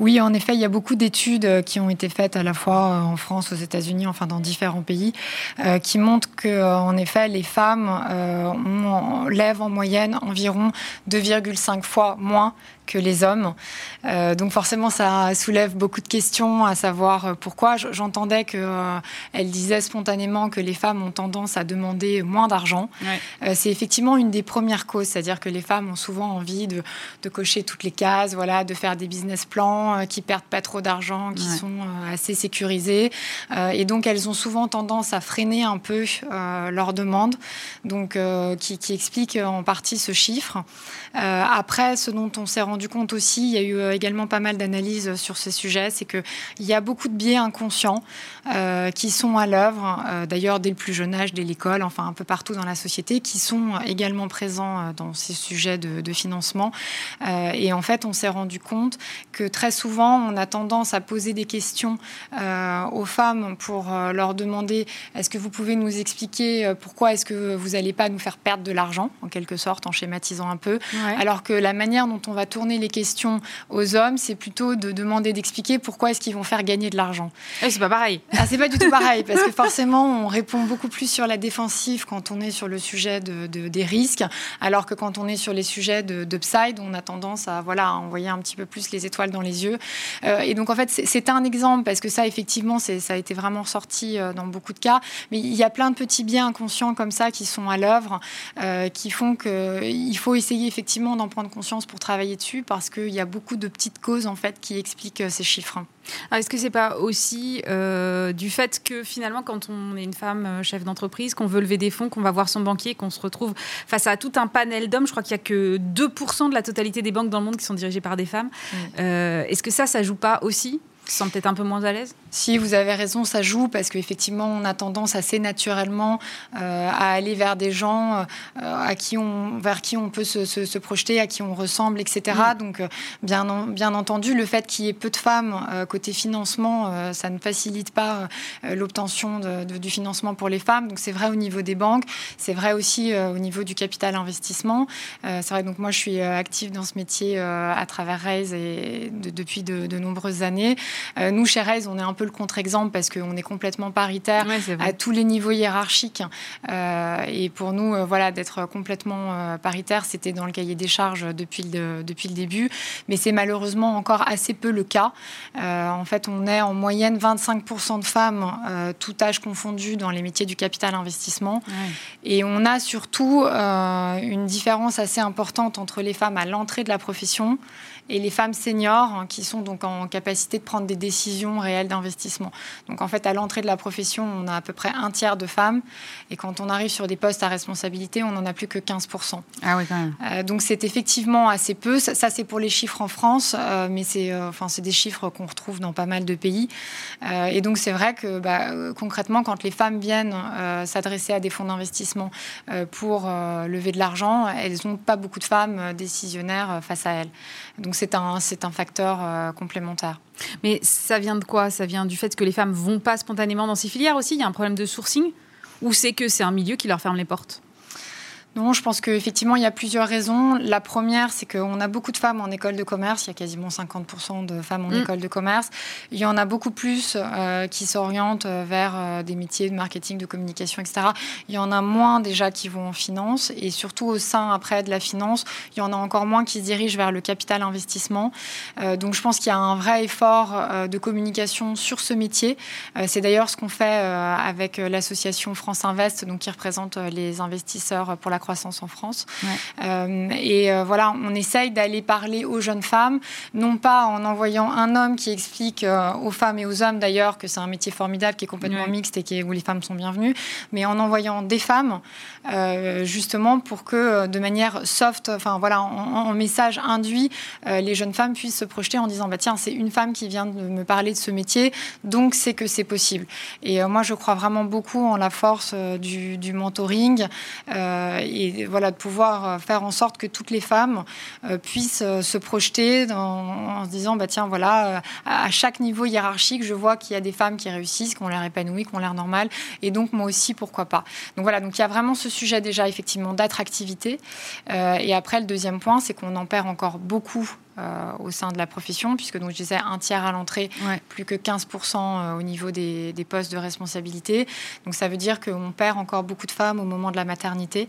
Oui, en effet, il y a beaucoup d'études euh, qui ont été faites à la fois euh, en France, aux États-Unis, enfin dans différents pays, euh, qui montrent que, en effet, les femmes lèvent en moyenne environ 2,5 fois moins que les hommes. Euh, donc forcément, ça soulève beaucoup de questions, à savoir euh, pourquoi. J'entendais qu'elle euh, elle disait spontanément que les femmes ont tendance à demander moins d'argent. c'est effectivement une des premières causes, c'est-à-dire que les femmes ont souvent envie de, de, cocher toutes les cases, voilà, de faire des business plans qui perdent pas trop d'argent, qui sont assez sécurisés. et donc elles ont souvent tendance à freiner un peu leurs demandes, donc qui, qui explique en partie ce chiffre. après, ce dont on s'est rendu du compte aussi, il y a eu euh, également pas mal d'analyses sur ces sujets, c'est qu'il y a beaucoup de biais inconscients euh, qui sont à l'œuvre, euh, d'ailleurs dès le plus jeune âge, dès l'école, enfin un peu partout dans la société, qui sont également présents dans ces sujets de, de financement. et en fait, on s'est rendu compte que très souvent, on a tendance à poser des questions aux femmes pour leur demander est-ce que vous pouvez nous expliquer pourquoi est-ce que vous n'allez pas nous faire perdre de l'argent, en quelque sorte, en schématisant un peu, alors que la manière dont on va tourner les questions aux hommes, c'est plutôt de demander d'expliquer pourquoi est-ce qu'ils vont faire gagner de l'argent. Eh, c'est pas pareil. Ah, c'est pas du tout pareil, parce que forcément, on répond beaucoup plus sur la défensive quand on est sur le sujet de, des risques, alors que quand on est sur les sujets de, d'upside, on a tendance à, voilà, envoyer un petit peu plus les étoiles dans les yeux. Euh, et donc, en fait, c'est un exemple, parce que ça, effectivement, ça a été vraiment sorti euh, dans beaucoup de cas. Mais il y a plein de petits biens inconscients comme ça qui sont à l'œuvre, euh, qui font qu'il faut essayer effectivement d'en prendre conscience pour travailler dessus parce qu'il y a beaucoup de petites causes en fait qui expliquent ces chiffres. Est-ce que c'est pas aussi euh, du fait que finalement, quand on est une femme euh, chef d'entreprise, qu'on veut lever des fonds, qu'on va voir son banquier, qu'on se retrouve face à tout un panel d'hommes, je crois qu'il y a que 2% de la totalité des banques dans le monde qui sont dirigées par des femmes. Est-ce que ça, ça joue pas aussi se sent peut-être un peu moins à l'aise Si, vous avez raison, ça joue parce qu'effectivement, on a tendance assez naturellement euh, à aller vers des gens euh, à qui on, vers qui on peut se, projeter, à qui on ressemble, etc. Mm. Donc, euh, bien, bien entendu, le fait qu'il y ait peu de femmes côté financement, ça ne facilite pas l'obtention du financement pour les femmes. Donc, c'est vrai au niveau des banques, c'est vrai aussi au niveau du capital investissement. c'est vrai, donc moi, je suis active dans ce métier à travers Raise et depuis de, de nombreuses années. Nous, chez Raise, on est un peu le contre-exemple parce qu'on est complètement paritaire à tous les niveaux hiérarchiques. et pour nous, voilà, d'être complètement paritaire, c'était dans le cahier des charges depuis le, depuis le début. Mais c'est malheureusement encore assez peu le cas. en fait, on est en moyenne 25% de femmes, tout âge confondu, dans les métiers du capital investissement. Et on a surtout une différence assez importante entre les femmes à l'entrée de la profession et les femmes seniors hein, qui sont donc en capacité de prendre des décisions réelles d'investissement. Donc en fait, à l'entrée de la profession, on a à peu près un tiers de femmes et quand on arrive sur des postes à responsabilité, on n'en a plus que 15%. Ah oui, quand même. Euh, donc c'est effectivement assez peu. Ça, c'est pour les chiffres en France, euh, mais c'est euh, enfin, des chiffres qu'on retrouve dans pas mal de pays. et donc c'est vrai que bah, concrètement, quand les femmes viennent s'adresser à des fonds d'investissement pour lever de l'argent, elles n'ont pas beaucoup de femmes décisionnaires face à elles. Donc c'est un, c'est un facteur euh, complémentaire. Mais ça vient de quoi? Ça vient du fait que les femmes vont pas spontanément dans ces filières aussi? Il y a un problème de sourcing? Ou c'est que c'est un milieu qui leur ferme les portes? Non, je pense qu'effectivement, il y a plusieurs raisons. La première, c'est qu'on a beaucoup de femmes en école de commerce. Il y a quasiment 50% de femmes en mm. école de commerce. Il y en a beaucoup plus euh, qui s'orientent vers euh, des métiers de marketing, de communication, etc. Il y en a moins déjà qui vont en finance. Et surtout au sein, après, de la finance, il y en a encore moins qui se dirigent vers le capital investissement. Euh, donc, je pense qu'il y a un vrai effort de communication sur ce métier. c'est d'ailleurs ce qu'on fait avec l'association France Invest, donc qui représente les investisseurs pour la croissance en France. Euh, et euh, voilà, on essaye d'aller parler aux jeunes femmes, non pas en envoyant un homme qui explique euh, aux femmes et aux hommes d'ailleurs que c'est un métier formidable qui est complètement mixte et qui où les femmes sont bienvenues, mais en envoyant des femmes justement pour que de manière soft, enfin voilà, en, message induit, les jeunes femmes puissent se projeter en disant bah tiens c'est une femme qui vient de me parler de ce métier, donc c'est que c'est possible. Et moi je crois vraiment beaucoup en la force du, du mentoring et voilà, de pouvoir euh, faire en sorte que toutes les femmes euh, puissent euh, se projeter en se disant, bah, tiens, voilà, à chaque niveau hiérarchique, je vois qu'il y a des femmes qui réussissent, qui ont l'air épanouies, qui ont l'air normales, et donc moi aussi, pourquoi pas. Donc voilà, donc il y a vraiment ce sujet déjà effectivement d'attractivité. et après, le deuxième point, c'est qu'on en perd encore beaucoup au sein de la profession, puisque donc je disais un tiers à l'entrée, plus que 15% au niveau des, des, postes de responsabilité. Donc ça veut dire qu'on perd encore beaucoup de femmes au moment de la maternité.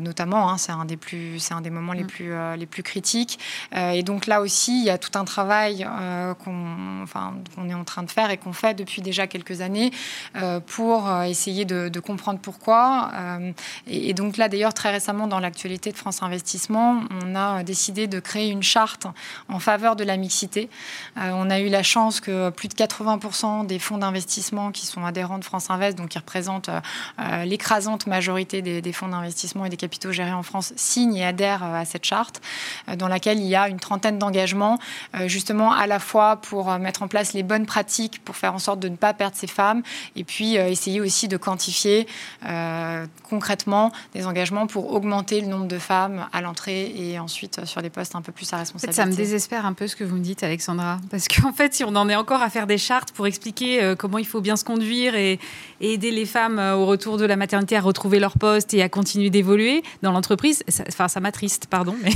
notamment. Hein, c'est un des plus, c'est un des moments les mm. plus euh, les plus critiques. Euh, et donc là aussi, il y a tout un travail qu'on, enfin, qu'on est en train de faire et qu'on fait depuis déjà quelques années pour essayer de, comprendre pourquoi. Et, et, donc là, d'ailleurs, très récemment, dans l'actualité de France Investissement, on a décidé de créer une charte en faveur de la mixité. on a eu la chance que plus de 80% des fonds d'investissement qui sont adhérents de France Invest, donc qui représentent l'écrasante majorité des, des fonds d'investissement et des capitaux gérés en France signent et adhèrent euh, à cette charte, euh, dans laquelle il y a une trentaine d'engagements, euh, justement à la fois pour mettre en place les bonnes pratiques pour faire en sorte de ne pas perdre ces femmes, et puis essayer aussi de quantifier concrètement des engagements pour augmenter le nombre de femmes à l'entrée et ensuite sur des postes un peu plus à responsabilité. ça me désespère un peu ce que vous me dites, Alexandra, parce qu'en fait, si on en est encore à faire des chartes pour expliquer comment il faut bien se conduire et, et aider les femmes au retour de la maternité à retrouver leur poste et à continuer d'évoluer dans l'entreprise. Enfin, ça m'attriste, pardon. Mais...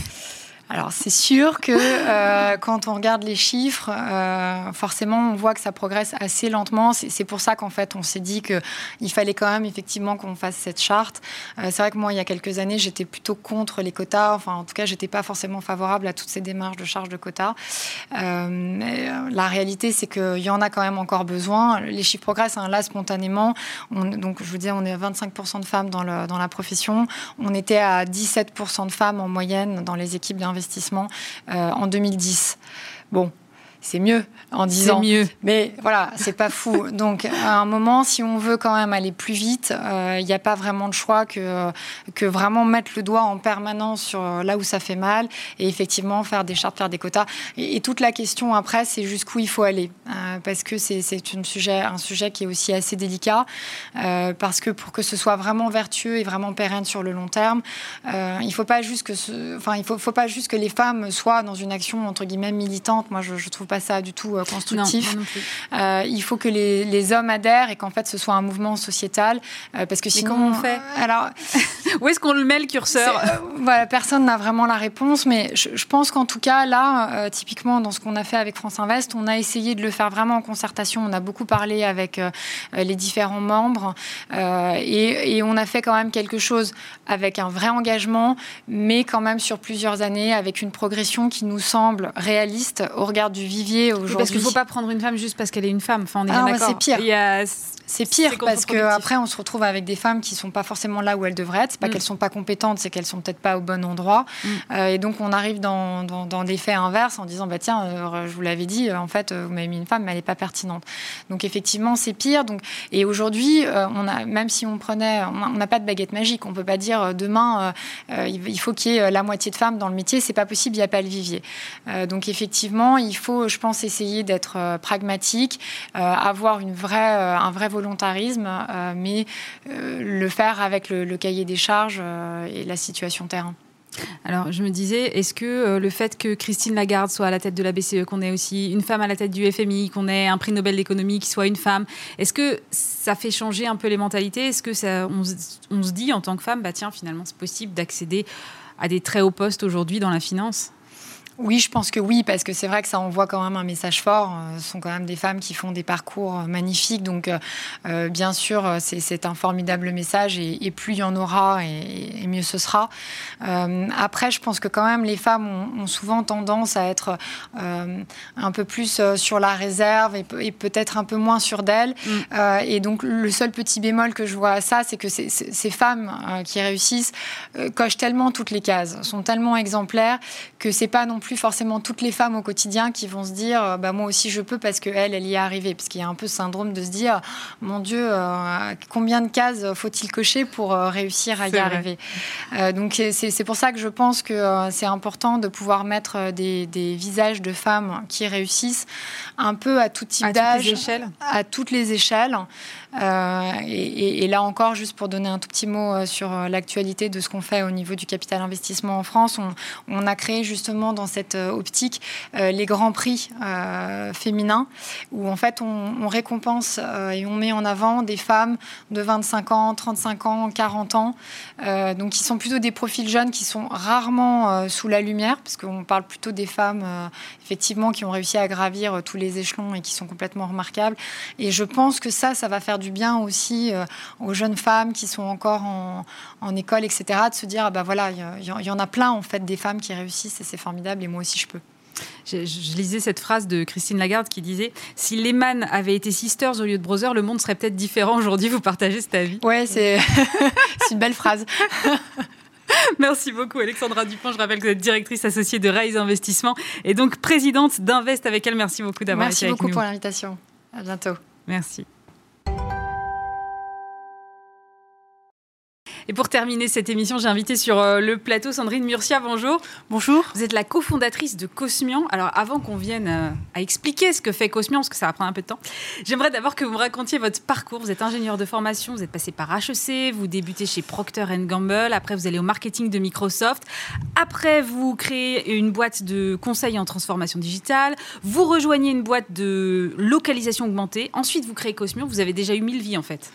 Alors c'est sûr que euh, quand on regarde les chiffres, euh, forcément on voit que ça progresse assez lentement. C'est pour ça qu'en fait on s'est dit qu'il fallait quand même effectivement qu'on fasse cette charte. Euh, c'est vrai que moi il y a quelques années j'étais plutôt contre les quotas. Enfin en tout cas j'étais pas forcément favorable à toutes ces démarches de charge de quotas. la réalité c'est qu'il y en a quand même encore besoin. Les chiffres progressent hein, là spontanément. donc je vous dis on est à 25% de femmes dans la profession. On était à 17% de femmes en moyenne dans les équipes d'investissement euh, en 2010. Bon, c'est mieux en disant. mieux. Mais voilà, c'est pas fou. Donc, à un moment, si on veut quand même aller plus vite, il euh, n'y a pas vraiment de choix que, que vraiment mettre le doigt en permanence sur là où ça fait mal et effectivement faire des chartes, faire des quotas. Et, toute la question après, c'est jusqu'où il faut aller. Euh, parce que c'est un sujet, un sujet qui est aussi assez délicat. Euh, parce que pour que ce soit vraiment vertueux et vraiment pérenne sur le long terme, il faut pas juste que ce, enfin, il faut, faut pas juste que les femmes soient dans une action entre guillemets militante. Moi, je, je trouve pas ça du tout euh, constructif. Euh, il faut que les, hommes adhèrent et qu'en fait ce soit un mouvement sociétal, euh, parce que sinon. comment on fait Alors, Où est-ce qu'on le met le curseur voilà, Personne n'a vraiment la réponse, mais je, pense qu'en tout cas, là, typiquement dans ce qu'on a fait avec France Invest, on a essayé de le faire vraiment en concertation. On a beaucoup parlé avec les différents membres et, et on a fait quand même quelque chose avec un vrai engagement, mais quand même sur plusieurs années, avec une progression qui nous semble réaliste au regard du vivier aujourd'hui. parce qu'il ne faut pas prendre une femme juste parce qu'elle est une femme. Enfin, on est ah, C'est pire. C'est pire parce qu'après, on se retrouve avec des femmes qui sont pas forcément là où elles devraient être. C'est pas mm. qu'elles sont pas compétentes, c'est qu'elles sont peut-être pas au bon endroit. Mm. Euh, et donc, on arrive dans, dans, des faits inverses en disant bah tiens, euh, je vous l'avais dit, euh, en fait, vous m'avez mis une femme, mais elle n'est pas pertinente. Donc, effectivement, c'est pire. Donc, et aujourd'hui, on a, même si on prenait, on n'a pas de baguette magique. On peut pas dire demain, il faut qu'il y ait la moitié de femmes dans le métier. C'est pas possible, il n'y a pas le vivier. donc, effectivement, il faut, je pense, essayer d'être pragmatique, avoir une vraie, un vrai volontarisme, euh, mais euh, le faire avec le, cahier des charges euh, et la situation terrain. Alors, je me disais, est-ce que le fait que Christine Lagarde soit à la tête de la BCE, qu'on ait aussi une femme à la tête du FMI, qu'on ait un prix Nobel d'économie qui soit une femme, est-ce que ça fait changer un peu les mentalités? Est-ce que on, se dit en tant que femme, bah tiens, finalement, c'est possible d'accéder à des très hauts postes aujourd'hui dans la finance? Oui, je pense que oui, parce que c'est vrai que ça envoie quand même un message fort. Euh, ce sont quand même des femmes qui font des parcours euh, magnifiques. Donc, euh, bien sûr, c'est un formidable message et, plus il y en aura et, mieux ce sera. après, je pense que quand même les femmes ont, souvent tendance à être un peu plus sur la réserve et, peut-être un peu moins sur d'elles. Mm. et donc, le seul petit bémol que je vois à ça, c'est que ces femmes qui réussissent cochent tellement toutes les cases, sont tellement exemplaires que c'est pas non plus plus forcément toutes les femmes au quotidien qui vont se dire euh, bah, moi aussi je peux parce qu'elle, elle y est arrivée. Parce qu'il y a un peu ce syndrome de se dire mon Dieu, euh, combien de cases faut-il cocher pour euh, réussir à y arriver? Donc c'est pour ça que je pense que c'est important de pouvoir mettre des, des, visages de femmes qui réussissent un peu à tout type d'âge, à toutes les échelles. Et, là encore, juste pour donner un tout petit mot sur l'actualité de ce qu'on fait au niveau du capital investissement en France, on, a créé justement dans cette optique les grands prix féminins, où en fait on, récompense et on met en avant des femmes de 25 ans, 35 ans, 40 ans, donc qui sont plutôt des profils jeunes qui sont rarement sous la lumière, parce qu'on parle plutôt des femmes effectivement qui ont réussi à gravir tous les échelons et qui sont complètement remarquables. Et je pense que ça, ça va faire du bien aussi euh, aux jeunes femmes qui sont encore en, école, etc., de se dire, ah bah voilà, il y, en a plein en fait des femmes qui réussissent et c'est formidable moi aussi je peux. Je, lisais cette phrase de Christine Lagarde qui disait Si Lehman avait été Sisters au lieu de Brothers, le monde serait peut-être différent aujourd'hui. Vous partagez cet avis? Ouais, c'est une belle phrase. Merci beaucoup Alexandra Dupont. Je rappelle que vous êtes directrice associée de Rise Investissement et donc présidente d'Invest avec elle. Merci beaucoup d'avoir été avec nous. Merci beaucoup pour l'invitation. À bientôt. Merci. Et pour terminer cette émission, j'ai invité sur euh, le plateau Sandrine Murcia. Bonjour. Bonjour. Vous êtes la cofondatrice de Cosmian. Alors, avant qu'on vienne euh, à expliquer ce que fait Cosmian, parce que ça va prendre un peu de temps, j'aimerais d'abord que vous me racontiez votre parcours. Vous êtes ingénieur de formation, vous êtes passé par HEC, vous débutez chez Procter Gamble, après vous allez au marketing de Microsoft, après vous créez une boîte de conseil en transformation digitale, vous rejoignez une boîte de localisation augmentée, ensuite vous créez Cosmian. Vous avez déjà eu mille vies en fait.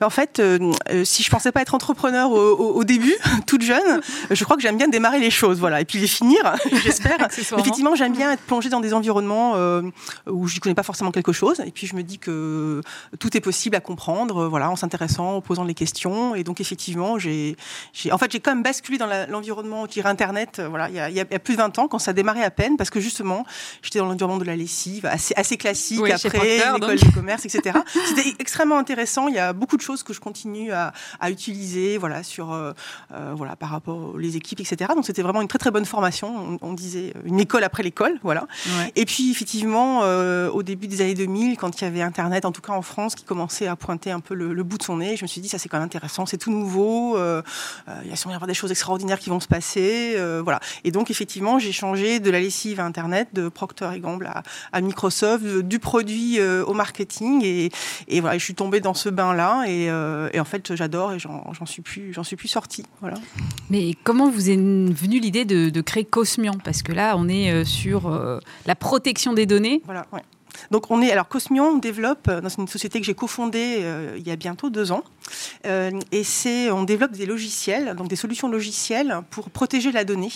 en fait, euh, si je pensais pas être entrepreneur, au, début, toute jeune. Je crois que j'aime bien démarrer les choses, voilà, et puis les finir, j'espère. Effectivement, j'aime bien être plongée dans des environnements euh, où je ne connais pas forcément quelque chose, et puis je me dis que tout est possible à comprendre, voilà, en s'intéressant, en posant les questions, et donc effectivement, j'ai, en fait, j'ai quand même basculé dans l'environnement, je Internet, euh, voilà, il y, a, plus de 20 ans, quand ça démarrait à peine, parce que justement, j'étais dans l'environnement de la lessive, assez, assez classique, après l'école de commerce, etc. C'était extrêmement intéressant. Il y a beaucoup de choses que je continue à, à utiliser voilà, sur, euh, euh, voilà, par rapport aux les équipes, etc. Donc c'était vraiment une très très bonne formation. On, disait une école après l'école, voilà. Et puis effectivement, euh, au début des années 2000, quand il y avait Internet, en tout cas en France, qui commençait à pointer un peu le, bout de son nez, je me suis dit ça c'est quand même intéressant, c'est tout nouveau. il y a sûrement y avoir des choses extraordinaires qui vont se passer, voilà. Et donc effectivement, j'ai changé de la lessive à Internet, de Procter et Gamble à, Microsoft, du produit au marketing, et, et, voilà, je suis tombée dans ce bain là, et, et en fait j'adore et j'en suis j'en suis plus sortie. Voilà. Mais comment vous est venue l'idée de, créer Cosmian? Parce que là, on est euh, sur euh, la protection des données. Voilà, Donc on est alors Cosmion on développe dans une société que j'ai cofondée il y a bientôt deux ans et c'est on développe des logiciels donc des solutions logicielles pour protéger la donnée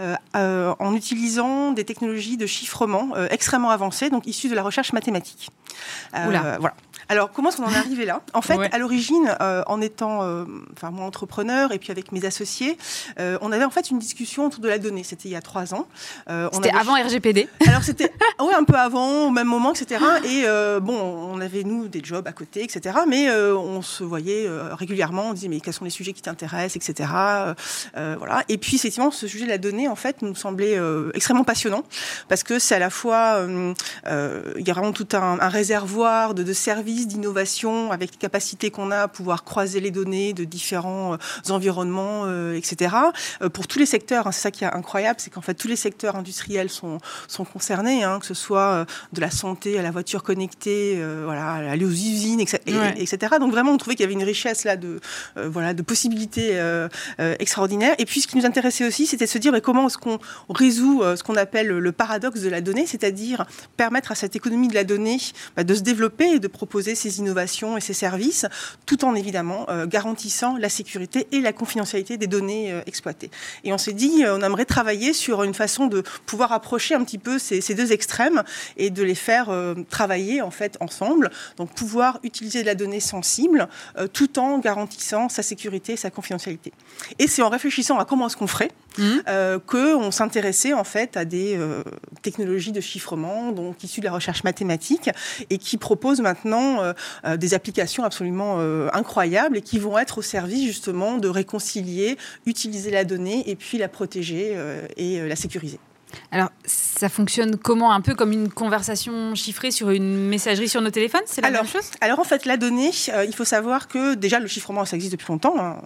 euh, euh, en utilisant des technologies de chiffrement euh, extrêmement avancées, donc issues de la recherche mathématique. voilà. Alors, comment est-ce qu'on en est arrivé là En fait, à l'origine, en étant, enfin, moi entrepreneur et puis avec mes associés, on avait en fait une discussion autour de la donnée. C'était il y a trois ans. c'était avant RGPD Alors, c'était oui, un peu avant, au même moment, etc. Et bon, on avait, nous, des jobs à côté, etc. Mais on se voyait régulièrement, on disait, mais quels sont les sujets qui t'intéressent, etc. voilà. Et puis, effectivement, ce sujet de la donnée, en fait, nous semblait euh, extrêmement passionnant parce que c'est à la fois, euh, euh, il y a vraiment tout un, réservoir de, services, d'innovation avec les capacités qu'on a à pouvoir croiser les données de différents environnements, etc. pour tous les secteurs, hein, c'est ça qui est incroyable, c'est qu'en fait tous les secteurs industriels sont, sont concernés, hein, que ce soit de la santé à la voiture connectée, voilà, aller aux usines, etc., etc. Donc vraiment, on trouvait qu'il y avait une richesse là de, voilà, de possibilités extraordinaires. Et puis ce qui nous intéressait aussi, c'était de se dire mais comment est-ce qu'on résout euh, ce qu'on appelle le paradoxe de la donnée, c'est-à-dire permettre à cette économie de la donnée bah, de se développer et de proposer ses innovations et ses services, tout en évidemment euh, garantissant la sécurité et la confidentialité des données euh, exploitées. Et on s'est dit, on aimerait travailler sur une façon de pouvoir approcher un petit peu ces, deux extrêmes et de les faire travailler en fait ensemble. Donc pouvoir utiliser de la donnée sensible tout en garantissant sa sécurité et sa confidentialité. Et c'est en réfléchissant à comment est-ce qu'on ferait Mmh. Euh, qu'on s'intéressait en fait à des euh, technologies de chiffrement, donc issues de la recherche mathématique, et qui proposent maintenant euh, des applications absolument incroyables et qui vont être au service justement de réconcilier, utiliser la donnée et puis la protéger et la sécuriser. Alors, ça fonctionne comment Un peu comme une conversation chiffrée sur une messagerie sur nos téléphones C'est la même chose Alors, en fait, la donnée, euh, il faut savoir que déjà, le chiffrement, ça existe depuis longtemps. Hein.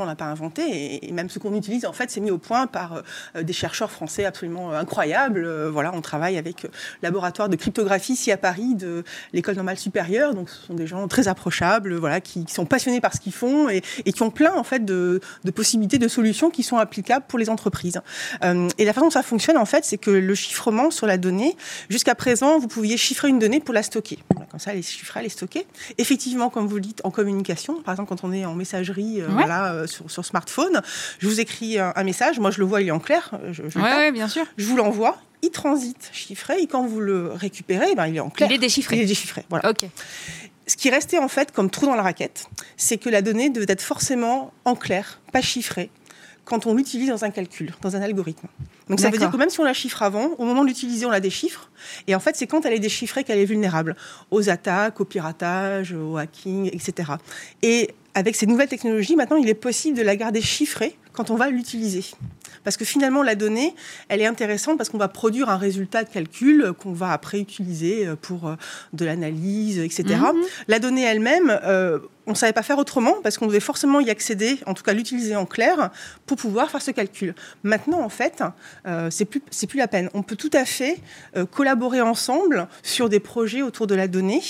On l'a pas inventé. Et, même ce qu'on utilise, en fait, c'est mis au point par euh, des chercheurs français absolument incroyables. Euh, voilà, on travaille avec le laboratoire de cryptographie ici à Paris de l'École normale supérieure. Donc, ce sont des gens très approchables, voilà, qui, sont passionnés par ce qu'ils font et, qui ont plein, en fait, de, de, possibilités, de solutions qui sont applicables pour les entreprises. et la façon dont ça fonctionne, en fait, c'est que le chiffrement sur la donnée, jusqu'à présent, vous pouviez chiffrer une donnée pour la stocker. Comme ça, les chiffrer, les stocker. Effectivement, comme vous le dites, en communication, par exemple, quand on est en messagerie, euh, voilà, euh, sur, smartphone, je vous écris un, message, moi je le vois, il est en clair. Je, je bien sûr. Je vous l'envoie, il transite chiffré, et quand vous le récupérez, ben, il est en clair. Il est déchiffré. Il est déchiffré, voilà. Ok. Ce qui restait en fait comme trou dans la raquette, c'est que la donnée devait être forcément en clair, pas chiffrée, quand on l'utilise dans un calcul, dans un algorithme. Donc ça veut dire que même si on la chiffre avant, au moment de l'utiliser, on la déchiffre. Et en fait, c'est quand elle est déchiffrée qu'elle est vulnérable aux attaques, au piratage, au hacking, etc. Et avec ces nouvelles technologies, maintenant, il est possible de la garder chiffrée quand on va l'utiliser. Parce que finalement, la donnée, elle est intéressante parce qu'on va produire un résultat de calcul qu'on va après utiliser euh, pour euh, de l'analyse, etc. Mhm. La donnée elle-même, euh, on ne savait pas faire autrement parce qu'on devait forcément y accéder, en tout cas l'utiliser en clair, pour pouvoir faire ce calcul. Maintenant, en fait, c'est plus, plus la peine. On peut tout à fait collaborer ensemble sur des projets autour de la donnée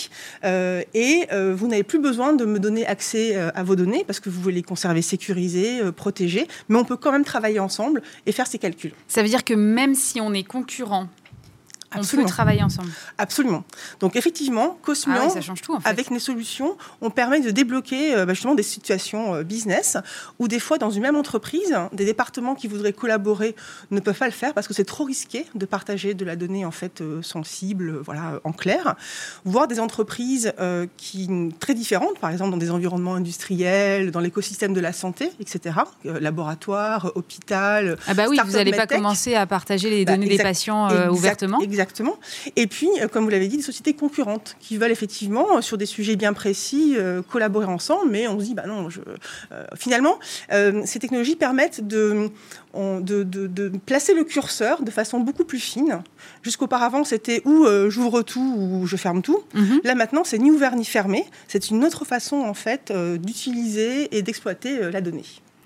et vous n'avez plus besoin de me donner accès à vos données parce que vous voulez les conserver sécurisées, protégées mais on peut quand même travailler ensemble et faire ces calculs. Ça veut dire que même si on est concurrent Absolument. On peut travailler ensemble. Absolument. Donc effectivement, Cosmian, ah avec nos solutions, on permet de débloquer euh, bah, justement des situations euh, business où des fois dans une même entreprise, des départements qui voudraient collaborer ne peuvent pas le faire parce que c'est trop risqué de partager de la donnée en fait euh, sensible, voilà, en clair. Voire des entreprises qui très différentes, par exemple dans des environnements industriels, dans l'écosystème de la santé, etc. laboratoire, hôpital. Ah bah oui, vous n'allez pas commencer à partager les bah, données des patients ouvertement. Exactement. Et puis, euh, comme vous l'avez dit, des sociétés concurrentes qui veulent effectivement, euh, sur des sujets bien précis, euh, collaborer ensemble, mais on se dit, bah non, je, finalement, ces technologies permettent de, de, de, placer le curseur de façon beaucoup plus fine. Jusqu'auparavant, c'était ou j'ouvre tout ou je ferme tout. Mhm. Là, maintenant, c'est ni ouvert ni fermé. C'est une autre façon, en fait, d'utiliser et d'exploiter la donnée.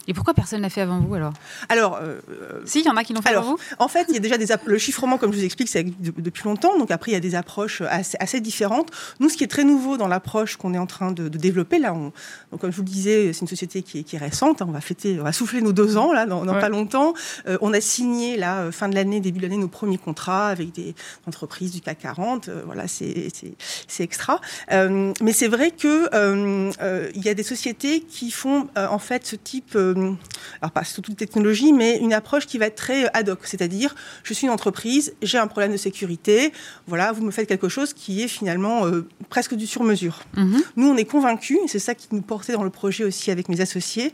Et pourquoi personne ne l'a fait avant vous alors Alors, euh, si, il y en a qui l'ont fait avant vous. En fait, il y a déjà des le chiffrement, comme je vous explique, c'est depuis longtemps. Donc après, il y a des approches assez, différentes. Nous, ce qui est très nouveau dans l'approche qu'on est en train de, développer là, on, donc comme je vous le disais, c'est une société qui est, récente. Hein. on va fêter, on va souffler nos deux ans là, dans, pas longtemps. Euh, on a signé là, euh, fin de l'année, début de l'année, nos premiers contrats avec des entreprises du CAC 40. voilà, c'est extra. mais c'est vrai que il y a des sociétés qui font en fait ce type euh, alors pas sous toute technologie, mais une approche qui va être très ad hoc, c'est-à-dire je suis une entreprise, j'ai un problème de sécurité, voilà, vous me faites quelque chose qui est finalement euh, presque du sur-mesure. Mhm. Nous, on est convaincus, et c'est ça qui nous portait dans le projet aussi avec mes associés,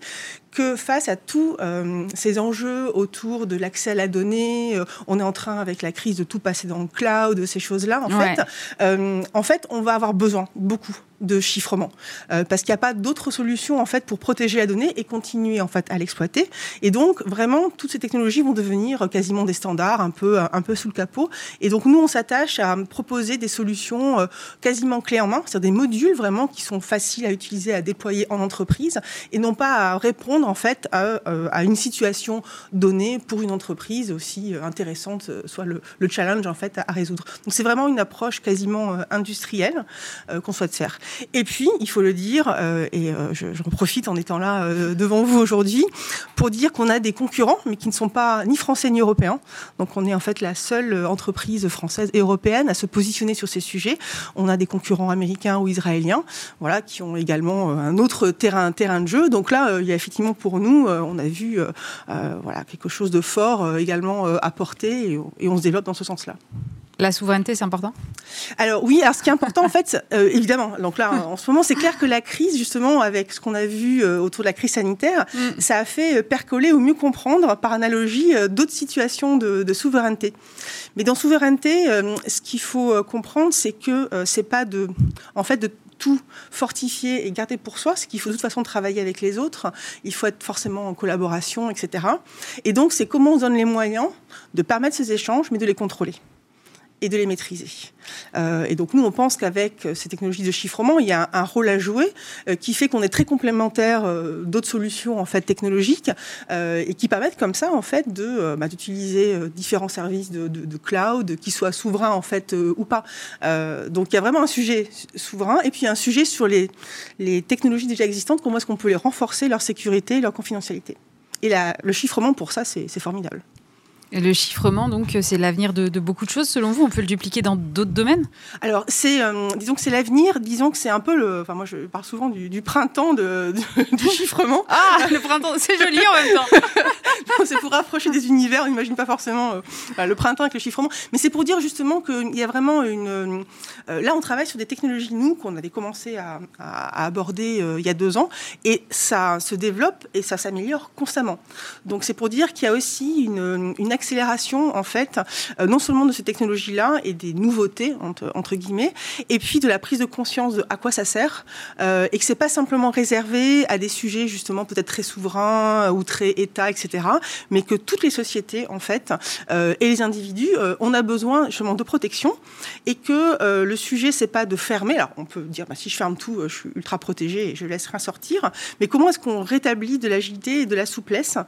que face à tous euh, ces enjeux autour de l'accès à la donnée, on est en train avec la crise de tout passer dans le cloud, ces choses-là, en fait, en fait, on va avoir besoin beaucoup de chiffrement euh, parce qu'il n'y a pas d'autre solution en fait pour protéger la donnée et continuer en fait à l'exploiter. Et donc vraiment toutes ces technologies vont devenir quasiment des standards un peu un peu sous le capot. Et donc nous on s'attache à proposer des solutions euh, quasiment clés en main c'est-à-dire des modules vraiment qui sont faciles à utiliser à déployer en entreprise et non pas à répondre en fait à, euh, à une situation donnée pour une entreprise aussi intéressante soit le, le challenge en fait à, résoudre donc c'est vraiment une approche quasiment industrielle qu'on souhaite faire et puis, il faut le dire, euh, et euh, je, profite en étant là euh, devant vous aujourd'hui, pour dire qu'on a des concurrents, mais qui ne sont pas ni français ni européens. Donc, on est en fait la seule entreprise française et européenne à se positionner sur ces sujets. On a des concurrents américains ou israéliens, voilà, qui ont également un autre terrain, terrain de jeu. Donc là, il y a effectivement pour nous, on a vu, voilà, quelque chose de fort également apporté, et, et on se développe dans ce sens-là. La souveraineté, c'est important? Alors oui, alors ce qui est important en fait, euh, évidemment, donc là en ce moment c'est clair que la crise justement avec ce qu'on a vu euh, autour de la crise sanitaire, mm. ça a fait euh, percoler ou mieux comprendre par analogie d'autres situations de, souveraineté. Mais dans souveraineté, ce qu'il faut comprendre, c'est que c'est pas de, en fait, de tout fortifier et garder pour soi, c'est qu'il faut de toute façon travailler avec les autres, il faut être forcément en collaboration, etc. Et donc c'est comment on donne les moyens de permettre ces échanges, mais de les contrôler et de les maîtriser. Euh, et donc nous, on pense qu'avec euh, ces technologies de chiffrement, il y a un, rôle à jouer euh, qui fait qu'on est très complémentaire d'autres solutions en fait technologiques et qui permettent comme ça en fait de bah, d'utiliser différents services de, de, cloud, qui soient souverains en fait ou pas. donc il y a vraiment un sujet souverain et puis un sujet sur les, les technologies déjà existantes, comment est-ce qu'on peut les renforcer, leur sécurité, leur confidentialité. Et la, le chiffrement pour ça, c'est formidable. Le chiffrement, donc, c'est l'avenir de, beaucoup de choses. Selon vous, on peut le dupliquer dans d'autres domaines? Alors, c'est, euh, disons que c'est l'avenir. Disons que c'est un peu le. Enfin, moi, je parle souvent du, printemps de, du chiffrement. Ah, le printemps, c'est joli en même temps. c'est pour rapprocher des univers. On n'imagine pas forcément euh, le printemps avec le chiffrement, mais c'est pour dire justement qu'il y a vraiment une. Euh, là, on travaille sur des technologies nous qu'on avait commencé à, aborder il y a deux ans, et ça se développe et ça s'améliore constamment. Donc, c'est pour dire qu'il y a aussi une, une accélération en fait, euh, non seulement de ces technologies-là et des nouveautés entre, guillemets, et puis de la prise de conscience de à quoi ça sert euh, et que c'est pas simplement réservé à des sujets justement peut-être très souverains ou très État, etc., mais que toutes les sociétés en fait euh, et les individus, on a besoin justement de protection et que le sujet c'est pas de fermer. Alors on peut dire bah, si je ferme tout, je suis ultra protégé et je laisse rien sortir, mais comment est-ce qu'on rétablit de l'agilité et de la souplesse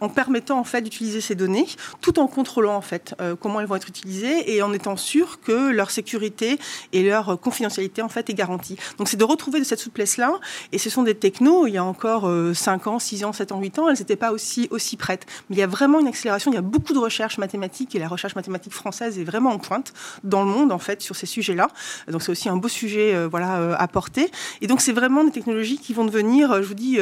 en permettant en fait d'utiliser ces données tout en contrôlant en fait euh, comment elles vont être utilisées et en étant sûr que leur sécurité et leur confidentialité en fait est garantie. Donc c'est de retrouver de cette souplesse là et ce sont des technos il y a encore 5 euh, ans, 6 ans, 7 ans, 8 ans, elles n'étaient pas aussi aussi prêtes. Mais il y a vraiment une accélération, il y a beaucoup de recherches mathématiques et la recherche mathématique française est vraiment en pointe dans le monde en fait sur ces sujets-là. Donc c'est aussi un beau sujet euh, voilà à porter et donc c'est vraiment des technologies qui vont devenir je vous dis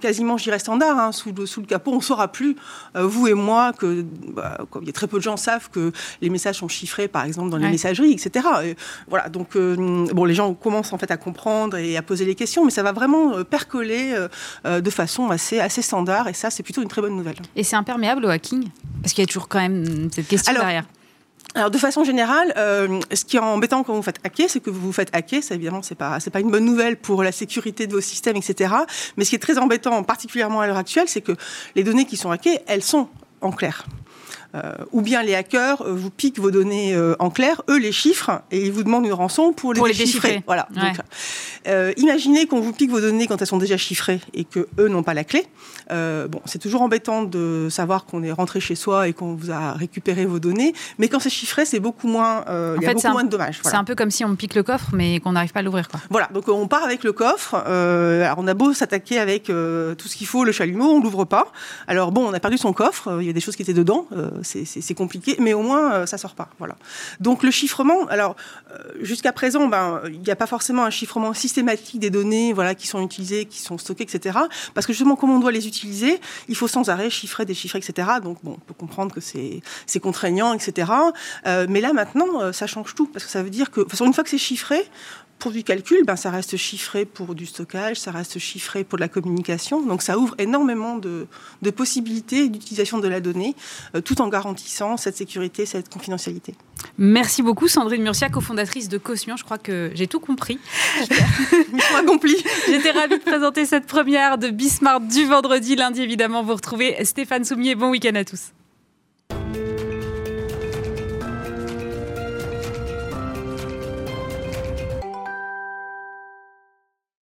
quasiment je standard hein, sous, le, sous le capot, on saura plus vous et moi que bah, il y a très peu de gens savent que les messages sont chiffrés, par exemple, dans les messageries, etc. voilà, donc euh, bon, les gens commencent en fait à comprendre et à poser les questions, mais ça va vraiment euh, percoler euh, de façon assez, assez standard, et ça, c'est plutôt une très bonne nouvelle. Et c'est imperméable au hacking? Parce qu'il y a toujours quand même cette question derrière. Alors de façon générale, ce qui est embêtant quand vous faites hacker, c'est que vous vous faites hacker. Ça évidemment, c'est pas c'est pas une bonne nouvelle pour la sécurité de vos systèmes, etc. Mais ce qui est très embêtant, particulièrement à l'heure actuelle, c'est que les données qui sont hackées, elles sont en clair. Euh, ou bien les hackers euh, vous piquent vos données euh, en clair, eux les chiffrent et ils vous demandent une rançon pour les, déchiffrer. Voilà. imaginez qu'on vous pique vos données quand elles sont déjà chiffrées et que eux n'ont pas la clé. bon, c'est toujours embêtant de savoir qu'on est rentré chez soi et qu'on vous a récupéré vos données, mais quand c'est chiffré, c'est beaucoup moins, il y a beaucoup moins de dommages. C'est un peu comme si on pique le coffre, mais qu'on n'arrive pas à l'ouvrir. Voilà, donc on part avec le coffre. alors on a beau s'attaquer avec tout ce qu'il faut, le chalumeau, on l'ouvre pas. Alors bon, on a perdu son coffre, il y a des choses qui étaient dedans, c'est compliqué, mais au moins ça sort pas. Voilà. Donc le chiffrement, alors jusqu'à présent, ben il n'y a pas forcément un chiffrement systématique des données, voilà, qui sont utilisées, qui sont stockées, etc. Parce que justement, comme on doit les utiliser, il faut sans arrêt chiffrer, déchiffrer, etc. Donc bon, on peut comprendre que c'est contraignant, etc. mais là maintenant, ça change tout parce que ça veut dire que, une fois que c'est chiffré, pour du calcul, ben, ça reste chiffré pour du stockage, ça reste chiffré pour de la communication. Donc ça ouvre énormément de, possibilités d'utilisation de la donnée, euh, tout en garantissant cette sécurité, cette confidentialité. Merci beaucoup Sandrine Murcia, cofondatrice de Cosmion. Je crois que j'ai tout compris. Mission accomplie. J'étais ravie de présenter cette première de Bismarck du vendredi. Lundi, évidemment, vous retrouvez Stéphane Soumier. Bon week-end à tous.